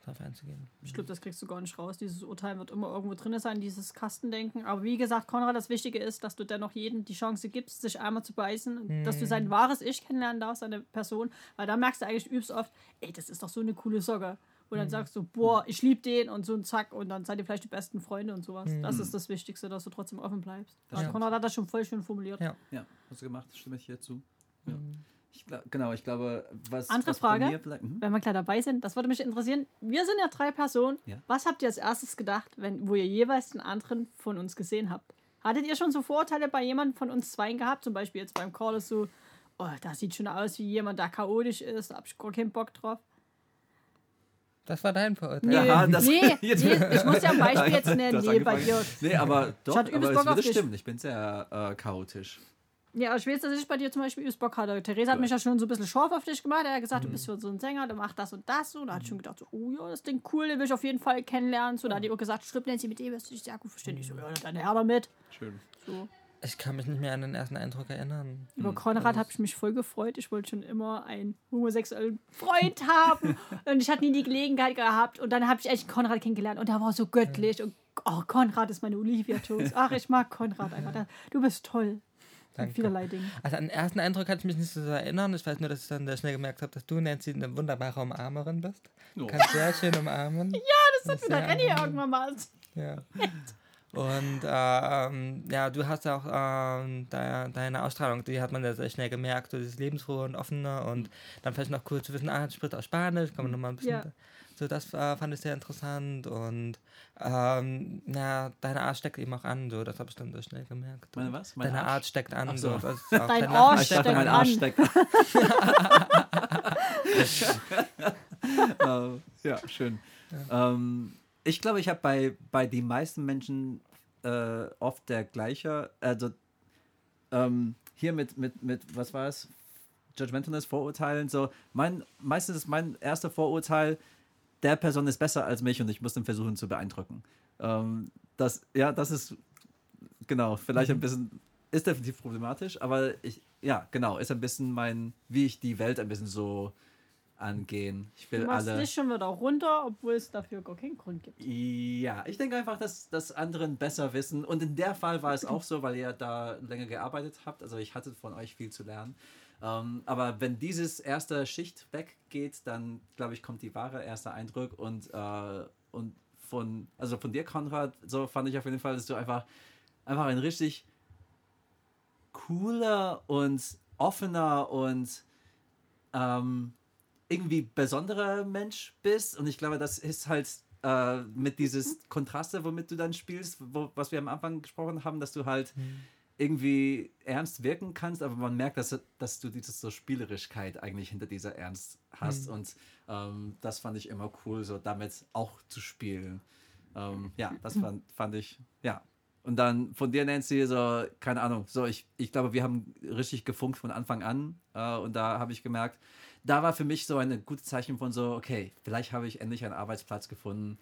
Darauf einzugehen. Ich glaube, das kriegst du gar nicht raus. Dieses Urteil wird immer irgendwo drin sein, dieses Kastendenken. Aber wie gesagt, Konrad, das Wichtige ist, dass du dennoch jedem die Chance gibst, sich einmal zu beißen, und dass du sein wahres Ich kennenlernen darfst, seine Person. Weil da merkst du eigentlich übst oft, ey, das ist doch so eine coole Socke. Und dann sagst du, boah, ich liebe den und so ein Zack und dann seid ihr vielleicht die besten Freunde und sowas. Das ist das Wichtigste, dass du trotzdem offen bleibst. Stimmt. Konrad hat das schon voll schön formuliert. Ja. Ja, hast du gemacht, stimme ich hier zu. Ja. Ich glaub, genau, ich glaube, was. Andere was bei Frage? mir vielleicht- mhm. Wenn wir gleich dabei sind, das würde mich interessieren. Wir sind ja drei Personen. Ja. Was habt ihr als erstes gedacht, wenn, wo ihr jeweils den anderen von uns gesehen habt? Hattet ihr schon so Vorurteile bei jemandem von uns zweien gehabt? Zum Beispiel jetzt beim Call so, oh, das sieht schon aus wie jemand, der chaotisch ist, da hab ich gar keinen Bock drauf. Das war dein Verurteil. Nee, Ja, das- nee, jetzt- nee, ich muss ja ein Beispiel jetzt nennen. Nee, bei dir. Nee, aber doch, hatte aber es würde stimmen. Ich bin sehr äh, chaotisch. Ja, ich weiß, dass ich bei dir zum Beispiel übelst Bock hatte. Theresa hat mich ja schon so ein bisschen scharf auf dich gemacht. Er hat gesagt, du bist so ein Sänger, der macht das und das. Und da hatte ich schon gedacht, so, oh ja, das Ding cool, den will ich auf jeden Fall kennenlernen. So, da hat die auch gesagt, schritt Nancy, mit dem wirst du dich sehr gut verstehen. Ich so, ja, dann her damit. Schön. So. Ich kann mich nicht mehr an den ersten Eindruck erinnern. Über Konrad habe ich mich voll gefreut. Ich wollte schon immer einen homosexuellen Freund haben. und ich hatte nie die Gelegenheit gehabt. Und dann habe ich echt Konrad kennengelernt. Und der war so göttlich. Und oh, Konrad ist meine Olivia Jones. Ach, ich mag Konrad einfach. Du bist toll. Danke. vielerlei Dingen. Also an den ersten Eindruck kann ich mich nicht so erinnern. Ich weiß nur, dass ich dann sehr schnell gemerkt habe, dass du, Nancy, eine wunderbare Umarmerin bist. Du Oh. kannst sehr schön umarmen. Ja, Das hat mir der Renny irgendwann mal. Ja. Und ähm, ja, du hast auch ähm, de deine Ausstrahlung, die hat man ja sehr schnell gemerkt, so dieses lebensfrohe und offene und dann vielleicht noch cool zu wissen, ah, spricht auch Spanisch, kann man nochmal ein bisschen. Ja. So, das äh, fand ich sehr interessant und ähm, ja, deine Art steckt eben auch an, so, das habe ich dann so schnell gemerkt. Meine was? Meine deine Arsch? Art steckt an, Ach so. so. das ist auch Dein dein Arsch Lachen Ich dachte, steckt mein an. Arsch steckt. Ähm, ja, schön. Ähm, ich glaube, ich habe bei, bei den meisten Menschen äh, oft der gleiche, also ähm, hier mit, mit, mit, was war es? Judgmentalness, Vorurteilen, so, mein, meistens ist mein erster Vorurteil, der Person ist besser als mich und ich muss den versuchen zu beeindrucken. Ähm, das, ja, das ist, genau, vielleicht ein bisschen, ist definitiv problematisch, aber ich, ja, genau, ist ein bisschen mein, wie ich die Welt ein bisschen so angehen. Ich will Du machst alle. dich schon wieder runter, obwohl es dafür gar keinen Grund gibt. Ja, ich denke einfach, dass das anderen besser wissen. Und in der Fall war es auch so, weil ihr da länger gearbeitet habt. Also ich hatte von euch viel zu lernen. Ähm, aber wenn dieses erste Schicht weggeht, dann glaube ich, kommt die wahre erste Eindruck. Und, äh, und von, also von dir, Konrad, so fand ich auf jeden Fall, dass du einfach, einfach ein richtig cooler und offener und ähm, irgendwie besonderer Mensch bist. Und ich glaube, das ist halt äh, mit dieses Kontraste, womit du dann spielst, wo, was wir am Anfang gesprochen haben, dass du halt irgendwie ernst wirken kannst, aber man merkt, dass, dass du diese so Spielerischkeit eigentlich hinter dieser Ernst hast. Und ähm, das fand ich immer cool, so damit auch zu spielen. Ähm, ja, das fand, fand ich, ja. Und dann von dir, Nancy, so, keine Ahnung, so, ich, ich glaube, wir haben richtig gefunkt von Anfang an. Äh, und da habe ich gemerkt, da war für mich so ein gutes Zeichen von so, okay, vielleicht habe ich endlich einen Arbeitsplatz gefunden,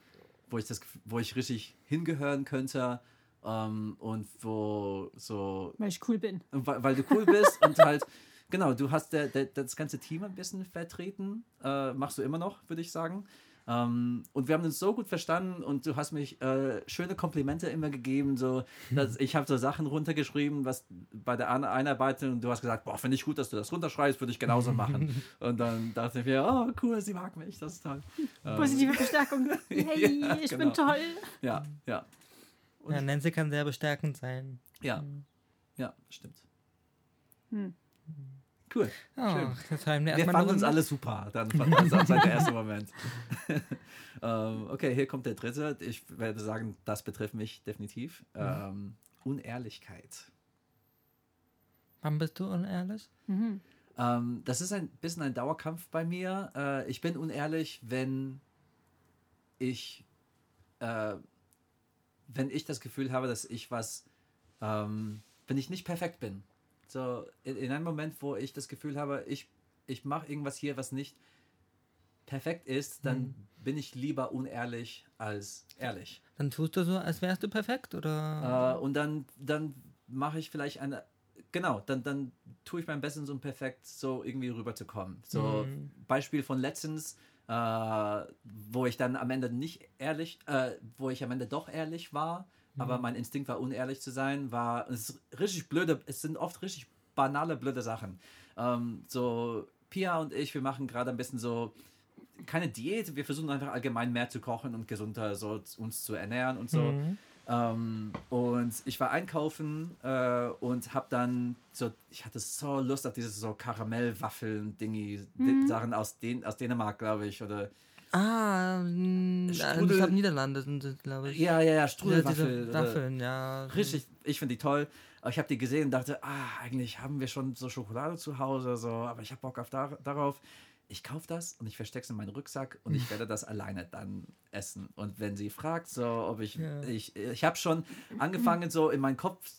wo ich das, wo ich richtig hingehören könnte. Ähm, und wo so Weil ich cool bin. weil, weil du cool bist und halt, genau, du hast der, der, das ganze Team ein bisschen vertreten. Äh, machst du immer noch, würde ich sagen. Ähm, und wir haben uns so gut verstanden und du hast mich äh, schöne Komplimente immer gegeben. So, dass ich habe so Sachen runtergeschrieben, was bei der An- Einarbeitung und du hast gesagt, boah, finde ich gut, dass du das runterschreibst, würde ich genauso machen. und dann dachte ich mir, oh cool, sie mag mich, das ist toll. Ähm, Positive Bestärkung. Hey, Ja, ich genau. bin toll. ja, ja, Und- Ja, Nancy kann sehr bestärkend sein. ja, ja, stimmt. Hm. Cool. Oh, Schön. haben wir Wir fanden uns alle super. Dann fanden wir uns auch seit der ersten Moment. ähm, okay, hier kommt der dritte. Ich werde sagen, das betrifft mich definitiv. Ähm, Unehrlichkeit. Wann bist du unehrlich? Mhm. Ähm, das ist ein bisschen ein Dauerkampf bei mir. Äh, ich bin unehrlich, wenn ich, äh, wenn ich das Gefühl habe, dass ich was, ähm, wenn ich nicht perfekt bin. So in, in einem Moment, wo ich das Gefühl habe, ich, ich mache irgendwas hier, was nicht perfekt ist, dann bin ich lieber unehrlich als ehrlich. Dann tust du so, als wärst du perfekt, oder? Äh, und dann, dann mache ich vielleicht eine. Genau, dann, dann tue ich mein Bestes, um perfekt so irgendwie rüberzukommen. So, Mhm. Beispiel von letztens, äh, wo ich dann am Ende nicht ehrlich, äh, wo ich am Ende doch ehrlich war, aber mein Instinkt war unehrlich zu sein, war, es ist richtig blöde, es sind oft richtig banale, blöde Sachen. Ähm, so, Pia und ich, wir machen gerade ein bisschen so, keine Diät, wir versuchen einfach allgemein mehr zu kochen und gesünder so uns zu ernähren und so. Mhm. Ähm, und ich war einkaufen äh, und habe dann so, ich hatte so Lust auf diese so Karamellwaffeln-Dingi, Mhm. Sachen aus, Den aus Dänemark, glaube ich, oder Ah, mh, Strudel- ich glaube Niederlande sind glaube ich. ja, ja, ja, Ja, Strudelwaffel. diese oder- Waffeln, ja. Richtig, ich finde die toll. Aber ich habe die gesehen und dachte, ah, eigentlich haben wir schon so Schokolade zu Hause, so, aber ich habe Bock auf dar darauf. Ich kaufe das und ich verstecke es in meinen Rucksack und ich werde das alleine dann essen. Und wenn sie fragt, so, ob ich, Ja. ich, ich habe schon angefangen, so in meinem Kopf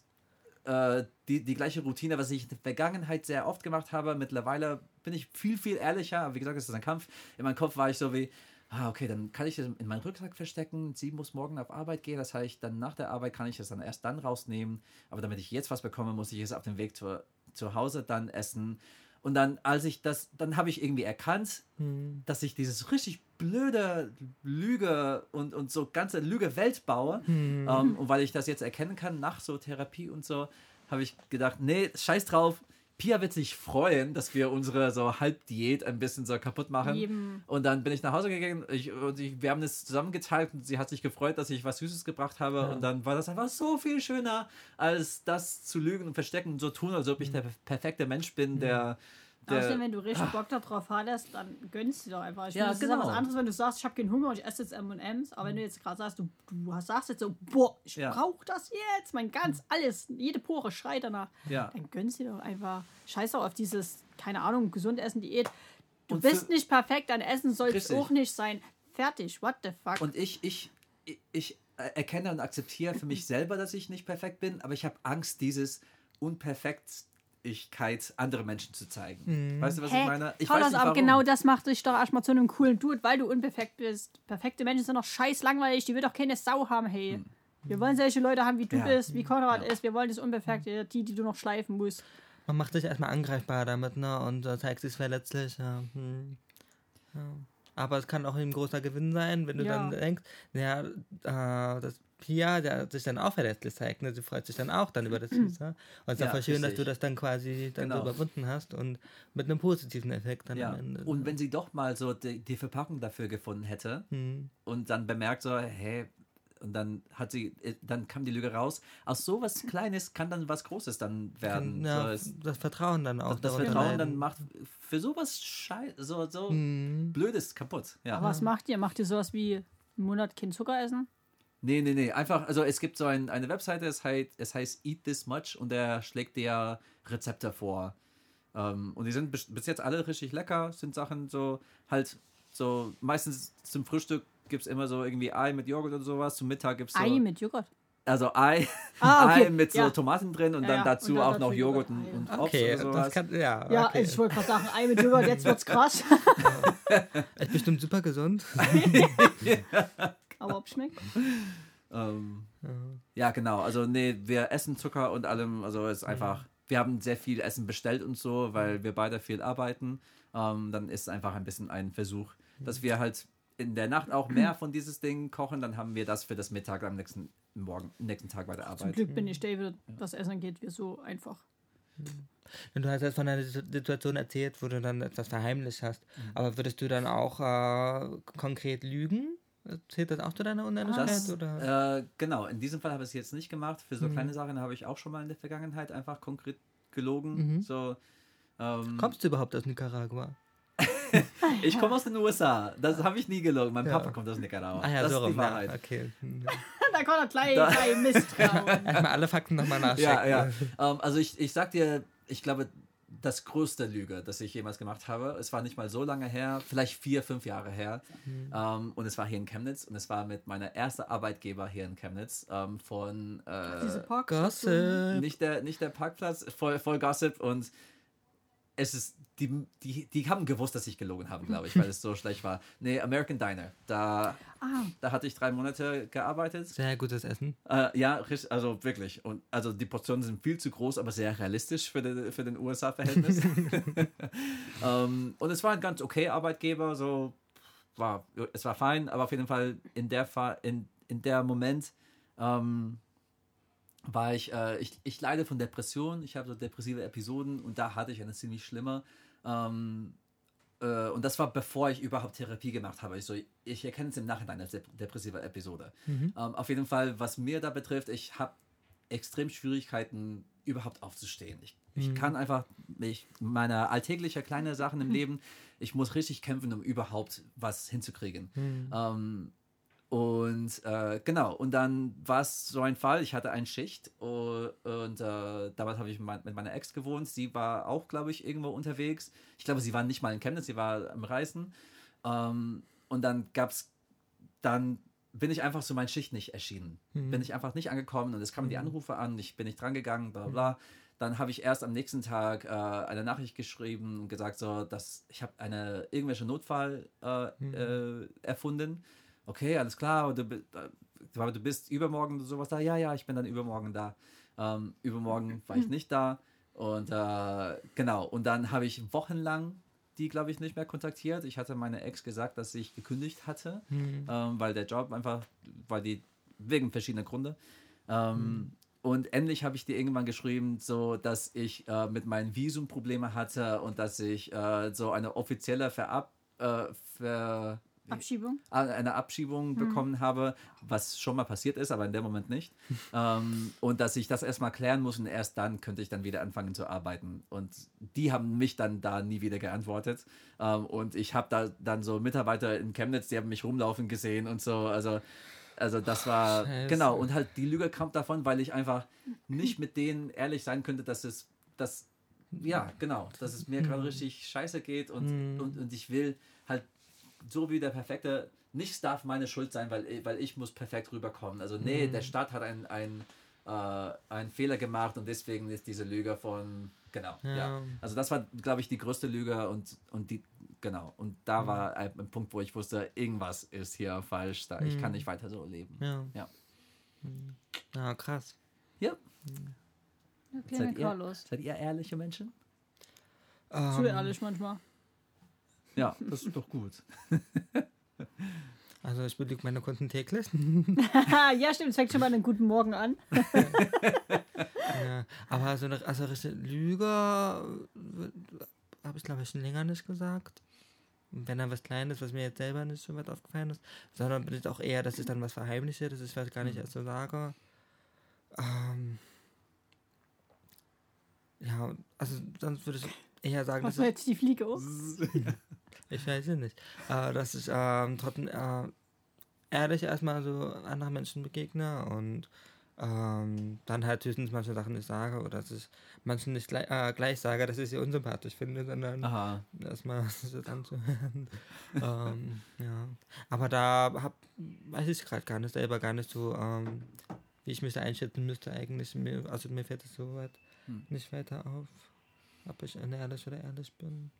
äh, die, die gleiche Routine, was ich in der Vergangenheit sehr oft gemacht habe. Mittlerweile bin ich viel, viel ehrlicher. Aber wie gesagt, es ist ein Kampf. In meinem Kopf war ich so wie, ah, okay, dann kann ich das in meinen Rucksack verstecken. Sie muss morgen auf Arbeit gehen. Das heißt, dann nach der Arbeit kann ich das dann erst dann rausnehmen. Aber damit ich jetzt was bekomme, muss ich es auf dem Weg zu, zu Hause dann essen. Und dann, als ich das, dann habe ich irgendwie erkannt, Hm. dass ich dieses richtig blöde Lüge und, und so ganze Lüge-Welt baue. Hm. Ähm, und weil ich das jetzt erkennen kann nach so Therapie und so, habe ich gedacht, nee, scheiß drauf. Pia wird sich freuen, dass wir unsere so Halbdiät ein bisschen so kaputt machen. Eben. Und dann bin ich nach Hause gegangen ich, und ich, wir haben das zusammengeteilt und sie hat sich gefreut, dass ich was Süßes gebracht habe. Und dann war das einfach so viel schöner, als das zu lügen und verstecken und so tun, als ob ich der perfekte Mensch bin, der. der Außerdem, wenn du richtig Bock darauf hattest, dann gönnst du doch einfach. Ich Ja, finde, das ist ja genau. was anderes, wenn du sagst, ich habe keinen Hunger und ich esse jetzt M&M's. Aber wenn du jetzt gerade sagst, du, du sagst jetzt so, boah, ich Ja. brauche das jetzt, mein ganz alles, jede Pore schreit danach. Ja. Dann gönnst du doch einfach. Scheiß doch auf dieses, keine Ahnung, gesund essen, Diät. Du Und bist nicht perfekt, dein Essen soll es auch nicht sein. Fertig, what the fuck. Und ich, ich, ich, ich erkenne und akzeptiere für mich selber, dass ich nicht perfekt bin, aber ich habe Angst, dieses Unperfektigkeit anderen Menschen zu zeigen. Weißt du, was Hä? ich meine? Ich Paulus, weiß nicht, aber warum. genau das macht dich doch erstmal zu einem coolen Dude, weil du unperfekt bist. Perfekte Menschen sind doch scheiß langweilig, die will doch keine Sau haben, hey. Wir wollen solche Leute haben, wie du Ja. bist, wie Konrad Ja. ist. Wir wollen das Unperfekte, die, die du noch schleifen musst. Man macht sich erstmal angreifbar damit, ne? Und äh, zeigt sich verletzlich. Ja. Hm. Ja. Aber es kann auch ein großer Gewinn sein, wenn du Ja. dann denkst, ja, äh, das Pia, der sich dann auch verletzlich zeigt, ne? Sie freut sich dann auch dann über das Süße. Und es ist voll schön, dass du das dann quasi dann so Genau. überwunden hast und mit einem positiven Effekt dann Ja. am Ende. Und wenn sie doch mal so die, die Verpackung dafür gefunden hätte Hm. und dann bemerkt so, hey, und dann hat sie, äh, dann kam die Lüge raus. Aus so was Kleines kann dann was Großes dann werden. Kann, ja, so, das Vertrauen dann auch. das, das Vertrauen dann macht für sowas Schei so, so Hm. Blödes kaputt. Ja. Aber was macht ihr? Macht ihr sowas wie einen Monat kein Zucker essen? Nee, nee, nee. Einfach, also es gibt so ein, eine Webseite, es heißt, es heißt Eat This Much und der schlägt dir Rezepte vor. Ähm, und die sind bis, bis jetzt alle richtig lecker, sind Sachen so, halt, so, meistens zum Frühstück gibt es immer so irgendwie Ei mit Joghurt und sowas, zum Mittag gibt es so, Ei mit Joghurt. also Ei, Ah, okay. Ei mit so Ja. Tomaten drin und Ja, dann ja. dazu Und dann auch noch dazu Joghurt Joghurt, und, Ei, und Obst Okay, oder das sowas. kann, ja, Ja, okay. also ich wollte gerade sagen, Ei mit Joghurt, jetzt wird's krass. Ist bestimmt super gesund. Aber ob schmeckt? Ähm, ja, genau. Also, nee, wir essen Zucker und allem. Also, es ist einfach, wir haben sehr viel Essen bestellt und so, weil wir beide viel arbeiten. Ähm, dann ist es einfach ein bisschen ein Versuch, dass wir halt in der Nacht auch mehr von dieses Ding kochen. Dann haben wir das für das Mittag am nächsten Morgen, nächsten Tag bei der Zum Arbeit. Glück bin ich David, was Essen angeht, wir so einfach. Und du hast jetzt von einer Situation erzählt, wo du dann etwas verheimlicht hast. Mhm. Aber würdest du dann auch äh, konkret lügen? Zählt das auch zu deiner Unehrlichkeit? Das, oder? äh, genau, in diesem Fall habe ich es jetzt nicht gemacht. Für so kleine Sachen habe ich auch schon mal in der Vergangenheit einfach konkret gelogen. So, ähm, Kommst du überhaupt aus Nicaragua? ich komme aus den USA. Das habe ich nie gelogen. Mein Ja. Papa kommt aus Nicaragua. Ah ja, das so ist die Ja, Wahrheit. okay. Hm. da kommt er gleich, gleich Misstrauen. Erstmal alle Fakten nochmal nachchecken. Ja, ja. Ähm, also ich, ich sag dir, ich glaube, das größte Lüge, das ich jemals gemacht habe, es war nicht mal so lange her, vielleicht vier, fünf Jahre her. Ähm, und es war hier in Chemnitz und es war mit meiner ersten Arbeitgeber hier in Chemnitz ähm, von äh, Diese Park Gossip. nicht, der, nicht der Parkplatz, voll, voll Gossip und es ist, die, die, die haben gewusst, dass ich gelogen habe, glaube ich, weil es so schlecht war. Nee, American Diner. Da, Ah, da hatte ich drei Monate gearbeitet. Sehr gutes Essen. Äh, ja, also wirklich. Und also die Portionen sind viel zu groß, aber sehr realistisch für den, für den USA-Verhältnis. ähm, und es war ein ganz okay Arbeitgeber, so war, es war fein, aber auf jeden Fall in der Fa in, in der Moment ähm, war ich, äh, ich, ich leide von Depressionen, ich habe so depressive Episoden und da hatte ich eine ziemlich schlimme. Ähm, äh, und das war bevor ich überhaupt Therapie gemacht habe. Ich, so, ich erkenne es im Nachhinein als dep depressive Episode. Ähm, auf jeden Fall, was mir da betrifft, ich habe extrem Schwierigkeiten, überhaupt aufzustehen. Ich, ich kann einfach, ich, meine alltägliche kleine Sachen im Leben, ich muss richtig kämpfen, um überhaupt was hinzukriegen. Ähm, und äh, genau, und dann war es so ein Fall, ich hatte eine Schicht und, und äh, damals habe ich mein, mit meiner Ex gewohnt. Sie war auch, glaube ich, irgendwo unterwegs. Ich glaube, sie war nicht mal in Chemnitz, sie war am Reisen. Ähm, und dann gab es, dann bin ich einfach so meine Schicht nicht erschienen. Bin ich einfach nicht angekommen und es kamen die Anrufe an, ich bin nicht drangegangen, bla bla bla. Dann habe ich erst am nächsten Tag äh, eine Nachricht geschrieben und gesagt, so, dass ich habe eine irgendwelche Notfall äh, äh, erfunden. Okay, alles klar, du, du bist übermorgen oder sowas da. Ja, ja, ich bin dann übermorgen da. Ähm, übermorgen war ich nicht da. Und äh, genau, und dann habe ich wochenlang die, glaube ich, nicht mehr kontaktiert. Ich hatte meiner Ex gesagt, dass ich gekündigt hatte, ähm, weil der Job einfach, weil die, wegen verschiedener Gründe. Ähm, und endlich habe ich dir irgendwann geschrieben, so dass ich äh, mit meinen Visum Probleme hatte und dass ich äh, so eine offizielle Verab äh, Ver Abschiebung? Ah, eine Abschiebung bekommen habe, was schon mal passiert ist, aber in dem Moment nicht. ähm, und dass ich das erstmal klären muss und erst dann könnte ich dann wieder anfangen zu arbeiten. Und die haben mich dann da nie wieder geantwortet. Ähm, und ich habe da dann so Mitarbeiter in Chemnitz, die haben mich rumlaufen gesehen und so. Also, also das war, Scheiße. genau. Und halt die Lüge kommt davon, weil ich einfach nicht mit denen ehrlich sein könnte, dass es, dass, ja, genau, dass es mir gerade richtig scheiße geht und, und, und ich will so wie der perfekte, nichts darf meine Schuld sein, weil, weil ich muss perfekt rüberkommen. Also nee, der Staat hat einen, einen, äh, einen Fehler gemacht und deswegen ist diese Lüge von, genau, ja. Ja. Also das war, glaube ich, die größte Lüge und, und die, genau, und da war ein, ein Punkt, wo ich wusste, irgendwas ist hier falsch, da, ich kann nicht weiter so leben. Ja. Ja. Ja, krass. Ja. Ja, Seid ihr, Carlos. seid ihr ehrliche Menschen? Zu Ähm, ehrlich manchmal. Ja, das ist doch gut. also ich belüge meine Kunden täglich. ja, stimmt. Es fängt schon mal einen guten Morgen an. ja. Aber so eine also richtige Lüge habe ich glaube ich schon länger nicht gesagt. Wenn dann was Kleines, was mir jetzt selber nicht so weit aufgefallen ist, sondern bin ich auch eher, dass ich dann was verheimliche, dass ich was gar nicht erst so sage. Ähm, ja, also sonst würde ich eher sagen, Was dass jetzt die Fliege auf? ich weiß es nicht, äh, dass ich ähm, trotzdem äh, ehrlich erstmal so anderen Menschen begegne und ähm, dann halt höchstens manche Sachen nicht sage oder dass ich manchen nicht gleich, äh, gleich sage, dass ich sie unsympathisch finde, sondern erstmal so anzuhören. ähm, ja. Aber da hab, weiß ich gerade gar nicht, selber gar nicht so, ähm, wie ich mich da einschätzen müsste eigentlich. Mir, also mir fällt es so weit Hm. nicht weiter auf, ob ich ehrlich oder ehrlich bin.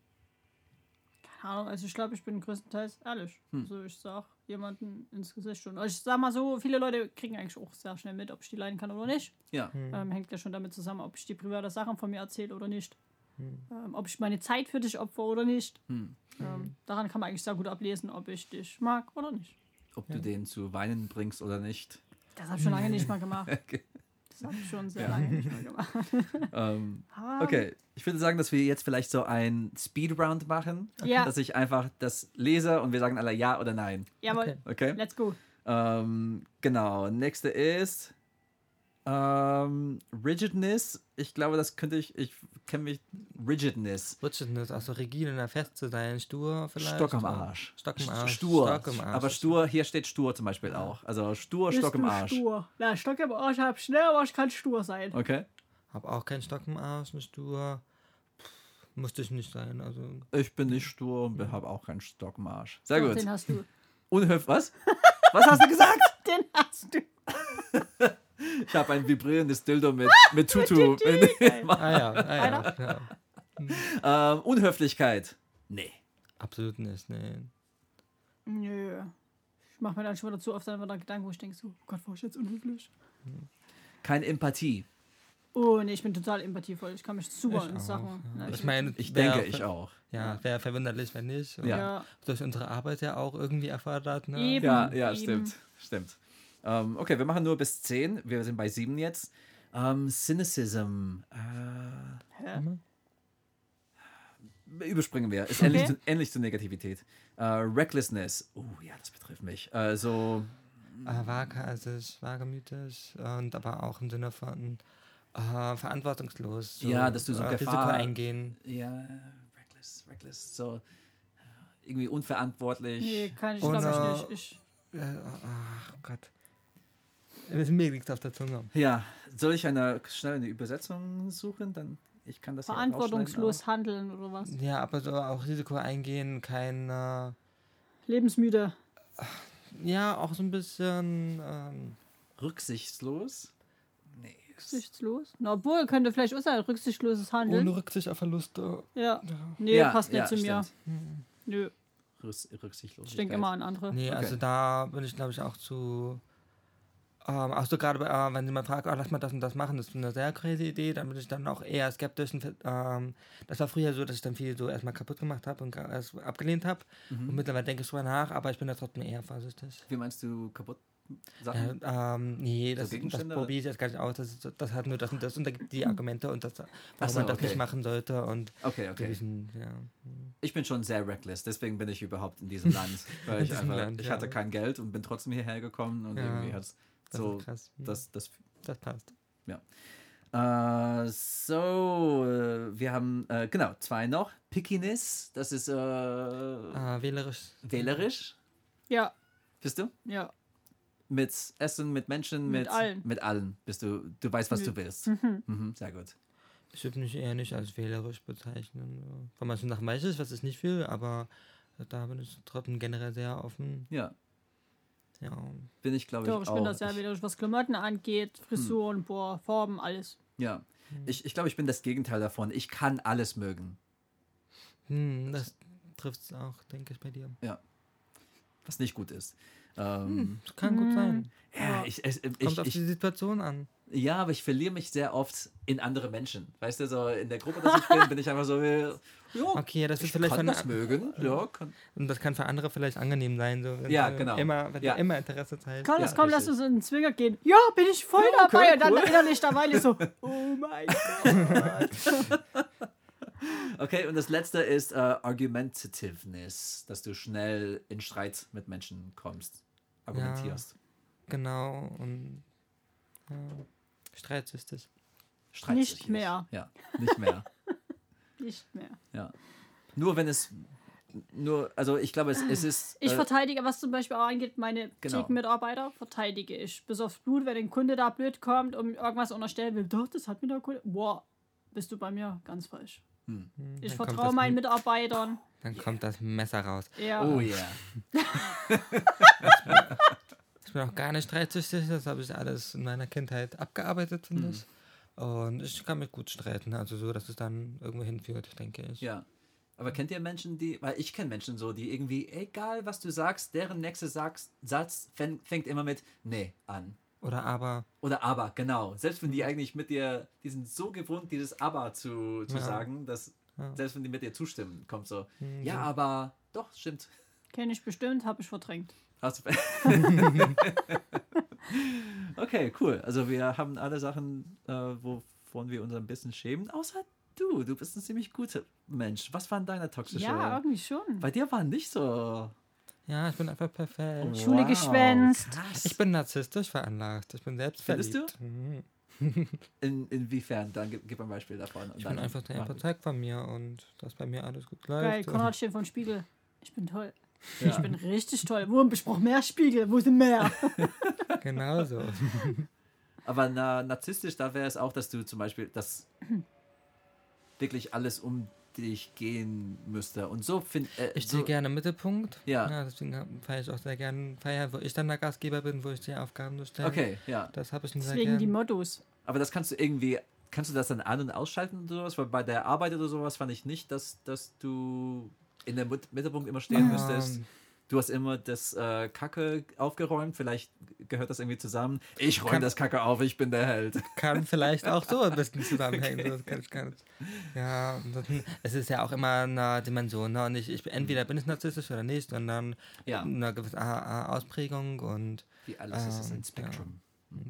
Keine Ahnung, also ich glaube, ich bin größtenteils ehrlich. Hm. Also ich sag jemanden ins Gesicht und ich sag mal so, viele Leute kriegen eigentlich auch sehr schnell mit, ob ich die leiden kann oder nicht. Ja. Ähm, hängt ja schon damit zusammen, ob ich die private Sachen von mir erzähle oder nicht. Hm. Ähm, ob ich meine Zeit für dich opfer oder nicht. Hm. Ähm, daran kann man eigentlich sehr gut ablesen, ob ich dich mag oder nicht. Ob du den zu weinen bringst oder nicht. Das habe ich schon lange nicht mal gemacht. Okay. Das habe ich schon sehr lange nicht mehr gemacht. Ähm, okay, ich würde sagen, dass wir jetzt vielleicht so ein Speedround machen. Ja. Dass ich einfach das lese und wir sagen alle ja oder nein. Jawohl, Okay. Okay? let's go. Ähm, genau, nächste ist ähm, Rigidness. Ich glaube, das könnte ich, ich kenne mich, Rigidness. Rigidness, also rigide, na, fest zu sein, stur vielleicht. Stock am Arsch. Stock im Arsch. Stur. Stock im Arsch. Aber stur, hier steht stur zum Beispiel auch. Also stur, Bist Stock im Arsch. Stur. Na, Stock im Arsch hab schnell, aber ich kann stur sein. Okay. Hab auch keinen Stock im Arsch, eine Stur. Pff, musste ich nicht sein, also. Ich bin nicht stur und habe auch keinen Stock im Arsch. Sehr Doch, gut. Den hast du. Unhöf, was? Was hast du gesagt? Den hast du. Ich habe ein vibrierendes Dildo mit, mit Tutu. Ah ja, ah, ja, ja. ähm, Unhöflichkeit. Nee. Absolut nicht, nee. Nö. Ich mach mir dann schon wieder zu oft dann wieder Gedanken, wo ich denke so, oh Gott, war ich jetzt unhöflich? Keine Empathie. Oh, nee, ich bin total empathievoll. Ich kann mich super Ich in auch, Sachen. ja. Ich meine, Ich wär- denke, ich auch. Ja, wäre verwunderlich, wenn nicht. Ja. Durch unsere Arbeit ja auch irgendwie erfordert. Ne? Eben. Ja, ja, eben. stimmt. Stimmt. Ähm, okay, wir machen nur bis 10. Wir sind bei 7 jetzt. Ähm, Cynicism. Äh, Hä? überspringen wir. Ist Okay. ähnlich, zu, ähnlich zur Negativität. Äh, Recklessness. Oh ja, das betrifft mich. Äh, so, Äh, waghalsig, wagemütig und aber auch im Sinne von äh, verantwortungslos. Ja, dass du so äh, Risiko Gefahr- eingehen. ja, reckless, reckless. So, äh, irgendwie unverantwortlich. Nee, kann ich, glaube ich nicht. Ich, Äh, ach Gott. Mir liegt auf der Zunge. Ja, soll ich eine, schnell eine Übersetzung suchen? Dann, ich kann das verantwortungslos handeln oder was? Ja, aber so auch Risiko eingehen, kein. Äh, Lebensmüde. ja, auch so ein bisschen. Ähm. Rücksichtslos? Nee. Rücksichtslos? Na, obwohl, könnte vielleicht auch sein, rücksichtsloses Handeln. ohne Rücksicht auf Verluste. ja. Nee, Ja, passt nicht ja, zu mir. stimmt. Nö, Rück, Rücksichtslosigkeit. ich denke immer an andere. Nee, Okay. also da bin ich, glaube ich, auch zu. Ähm, auch so gerade, äh, wenn jemand fragt, oh, lass mal das und das machen, das ist eine sehr crazy Idee, dann bin ich dann auch eher skeptisch. Und, ähm, das war früher so, dass ich dann viel so erstmal kaputt gemacht habe und erst abgelehnt habe. Mhm. Und mittlerweile denke ich drüber nach, aber ich bin da trotzdem eher vorsichtig. Wie meinst du kaputt Sachen? Ja, ähm, nee, das, das probiere ich jetzt gar nicht aus. Das, das hat nur das und das und da gibt die Argumente und das, warum so, man das okay. nicht machen sollte und Okay, okay. gewissen, ja. Ich bin schon sehr reckless, deswegen bin ich überhaupt in diesem Land. Weil ich diesem einfach, Land, ich ja. hatte kein Geld und bin trotzdem hierher gekommen und irgendwie hat Das so ist krass. Hm, das, das das passt. Äh, so, äh, wir haben, äh, genau, zwei noch. Pickiness, das ist Ah, wählerisch. wählerisch, Ja, bist du? ja. Mit Essen, mit Menschen, mit, Mit allen. Mit allen bist du, du weißt, was du willst. Mhm. Mhm, sehr gut. Ich würde mich eher nicht als wählerisch bezeichnen. Von manchen nach weiß ich, was ich nicht will, aber da bin ich trotzdem generell sehr offen. Ja, Ja. bin ich, glaube ich, Doch, ich auch. bin da sehr Ich- wieder, was Klamotten angeht, Frisuren, boah, Farben, alles. Ja, ich, ich glaube, ich bin das Gegenteil davon. Ich kann alles mögen. Hm, das trifft es auch, denke ich, bei dir. was nicht gut ist. Ähm, Das kann gut sein. ja, ich, ich, Kommt ich, auf ich, die Situation an. ja, aber ich verliere mich sehr oft in andere Menschen. Weißt du, so in der Gruppe, dass ich bin, bin ich einfach so, ja, Okay, das ist ich vielleicht kann von das mögen. Ja, kann, Und das kann für andere vielleicht angenehm sein. So, wenn Ja, du genau. Immer, wenn Ja. du immer Interesse zeigst. Kann Ja, richtig. du so in den Zwinger gehen? Ja, bin ich voll Ja, okay, dabei. Und dann cool. innerlich dabei so, oh mein Gott. Okay, und das letzte ist äh, Argumentativeness, dass du schnell in Streit mit Menschen kommst, argumentierst. Genau. Und ja, streitsüchtig. Streitsüchtig. Nicht mehr. Ja, nicht mehr. Nicht mehr. Ja. Nur wenn es, nur, also ich glaube, es, es ist. Ich äh, verteidige, was zum Beispiel auch angeht, meine Genau. Theken-Mitarbeiter verteidige ich. Bis aufs Blut, wenn ein Kunde da blöd kommt und irgendwas unterstellen will, doch, das hat mir der Kunde. Boah, bist du bei mir ganz falsch. Hm, Ich dann vertraue meinen Mitarbeitern. Dann kommt das Messer raus. Ja. oh yeah. Ich bin auch gar nicht streitsüchtig. Das habe ich alles in meiner Kindheit abgearbeitet, finde Hm. Und ich kann mich gut streiten. Also so, dass es dann irgendwo hinführt, denke ich. Ja. Aber kennt ihr Menschen, die, weil ich kenne Menschen so, die irgendwie, egal was du sagst, deren nächster Satz, Satz fäng- fängt immer mit Nee an. Oder aber, Oder aber, genau. Selbst wenn die eigentlich mit dir, die sind so gewohnt, dieses aber zu, zu Ja. sagen, dass Ja. selbst wenn die mit dir zustimmen, kommt so, Hm, ja, aber doch, stimmt. Kenne ich bestimmt, habe ich verdrängt. Hast du- okay, cool. Also wir haben alle Sachen, äh, wovon wir uns ein bisschen schämen, außer du. Du bist ein ziemlich guter Mensch. Was waren deine toxische? Ja, irgendwie schon. Bei dir war nicht so. ja, ich bin einfach perfekt. Schule geschwänzt. Krass. Ich bin narzisstisch veranlagt. Ich bin selbst Findest du? Mhm. In, inwiefern? Dann gib, gib ein Beispiel davon. Ich bin einfach wir- überzeugt von mir und dass bei mir alles gut läuft. Geil, Und- Konrad steht vom Spiegel. Ich bin toll. Ja. Ich bin richtig toll. Wo ich brauche mehr Spiegel. Wo sind mehr? Genau so. Aber na, narzisstisch, da wäre es auch, dass du zum Beispiel, dass wirklich alles um dich gehen müsste. Und so finde äh, Ich so, stehe gerne im Mittelpunkt. Ja. deswegen feiere ich auch sehr gerne Feier, wo ich dann der Gastgeber bin, wo ich die Aufgaben so stelle. Okay, ja. Das habe ich schon sehr Deswegen die gerne. Mottos. Aber das kannst du irgendwie, kannst du das dann an- und ausschalten oder sowas? Weil bei der Arbeit oder sowas fand ich nicht, dass, dass du in der Mittelpunkt immer stehen Ähm, müsstest. Du hast immer das äh, Kacke aufgeräumt, vielleicht gehört das irgendwie zusammen. Ich räume Kann- das Kacke auf, ich bin der Held. Kann vielleicht auch so ein bisschen zusammenhängen. so, Das kann ich gar nicht. Ja, es ist ja auch immer eine Dimension. Ne? Und ich, ich, entweder bin ich narzisstisch oder nicht, und dann Ja. eine gewisse A- A- Ausprägung und Wie alles ist, ist Ähm, ein Spektrum.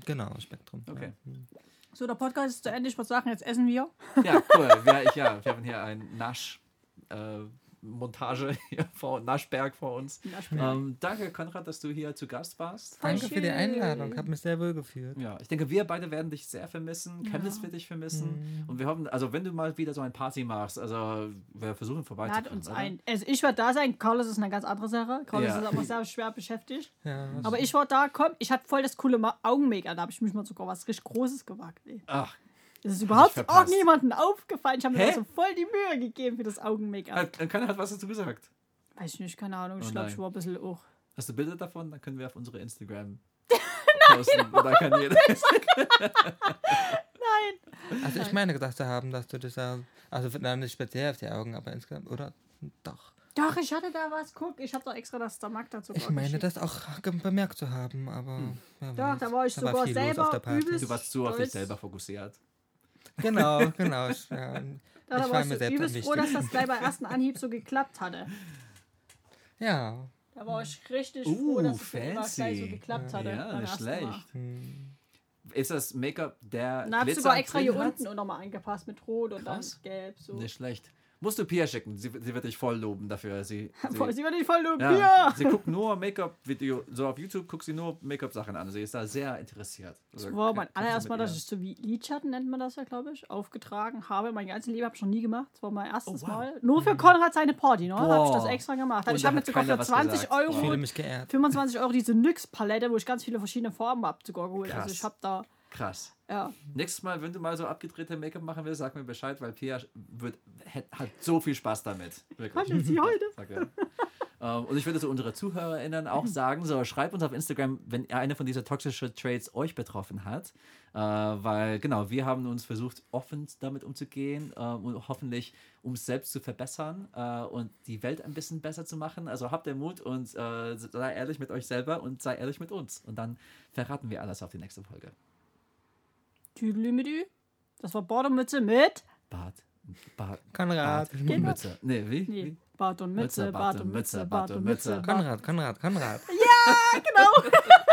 genau, Spektrum. Okay. Ja. So, der Podcast ist zu Ende. Ich würde sagen, jetzt essen wir. Ja, cool. Ja, ich, ja, wir haben hier ein Nasch. Äh, Montage hier vor Naschberg vor uns. Naschberg. Ähm, danke, Konrad, dass du hier zu Gast warst. Voll Danke für die schön. Einladung, habe mich sehr wohl gefühlt. Ja, ich denke, wir beide werden dich sehr vermissen. Chemnitz wird dich vermissen. Und wir hoffen, also wenn du mal wieder so ein Party machst, also wir versuchen Lad vorbeizukommen. uns oder? ein. Also ich werde da sein. Carlos ist eine ganz andere Sache. Carlos Ja. ist aber sehr schwer beschäftigt. Ja, Aber ich war da, komm, ich hatte voll das coole Ma- Augen-Make-up. Da habe ich mich mal sogar was richtig Großes gewagt. Ey. Ach, Das ist überhaupt auch niemandem aufgefallen. Ich habe mir Hä? so voll die Mühe gegeben für das Augen-Make-up. hat, keiner hat was dazu gesagt. Weiß ich nicht, keine Ahnung. Ich Oh glaube, nein. ich war ein bisschen auch. Hast du Bilder davon? Dann können wir auf unsere Instagram posten. Und dann kann jeder. Also ich meine gedacht zu haben, dass du das ja, also dann nicht speziell auf die Augen, aber insgesamt, oder? Doch. Doch, ich hatte da was. Guck, ich habe doch extra das der Markt dazu Ich meine das auch bemerkt zu haben, aber... Hm. wer Doch, da war ich Da sogar los selber auf der Party. übelst- Du warst zu auf dich selber fokussiert. Genau, genau. Ich, ja, Da, ich war mir du selbst übelst froh, dass das gleich bei ersten Anhieb so geklappt hatte. Ja, Da war ich richtig Uh, froh, dass fancy. gleich so geklappt hatte. Ja, beim nicht ersten schlecht. Mal. Ist das Make-up der Dann hab ich sogar extra hier hat? unten und nochmal angepasst mit Rot und Krass. dann Gelb. So. Nicht schlecht. Musst du Pia schicken. Sie, sie wird dich voll loben dafür. Sie, sie, sie wird nicht voll loben. ja, Ja. sie guckt nur Make-up-Video. So auf YouTube guckt sie nur Make-up-Sachen an. Sie ist da sehr interessiert. Also, Das war mein allererstes Mal, dass ich so wie Lidschatten nennt man das ja, glaube ich, aufgetragen habe. Mein ganzes Leben habe ich noch nie gemacht. Das war mein erstes Oh, wow. Mal. Nur für Konrad seine Party, ne? Habe ich das extra gemacht. Und ich habe jetzt sogar für was 20 gesagt. Euro, Ich fühle mich geehrt. 25 Euro diese NYX-Palette, wo ich ganz viele verschiedene Farben habe, sogar geholt. Krass. Also ich habe da, Krass. ja. Nächstes Mal, wenn du mal so abgedrehte Make-up machen willst, sag mir Bescheid, weil Pia wird, hat, hat so viel Spaß damit. Wirklich. Ich sie heute? Ja. ähm, und ich würde so unsere ZuhörerInnen auch sagen, so schreibt uns auf Instagram, wenn eine von dieser toxischen Traits euch betroffen hat. Äh, weil, genau, wir haben uns versucht, offen damit umzugehen äh, und hoffentlich, um es selbst zu verbessern äh, und die Welt ein bisschen besser zu machen. Also habt den Mut und äh, sei ehrlich mit euch selber und sei ehrlich mit uns. Und dann verraten wir alles auf die nächste Folge. Tüdelümidü. Das war Bordemütze mit. Bart, Bart, Konrad. Bart und Mütze. Nee, wie? Nee, wie? Bart und Mütze, Bart und Mütze, Bart und Mütze. Bart- Konrad, Konrad, Konrad. Genau.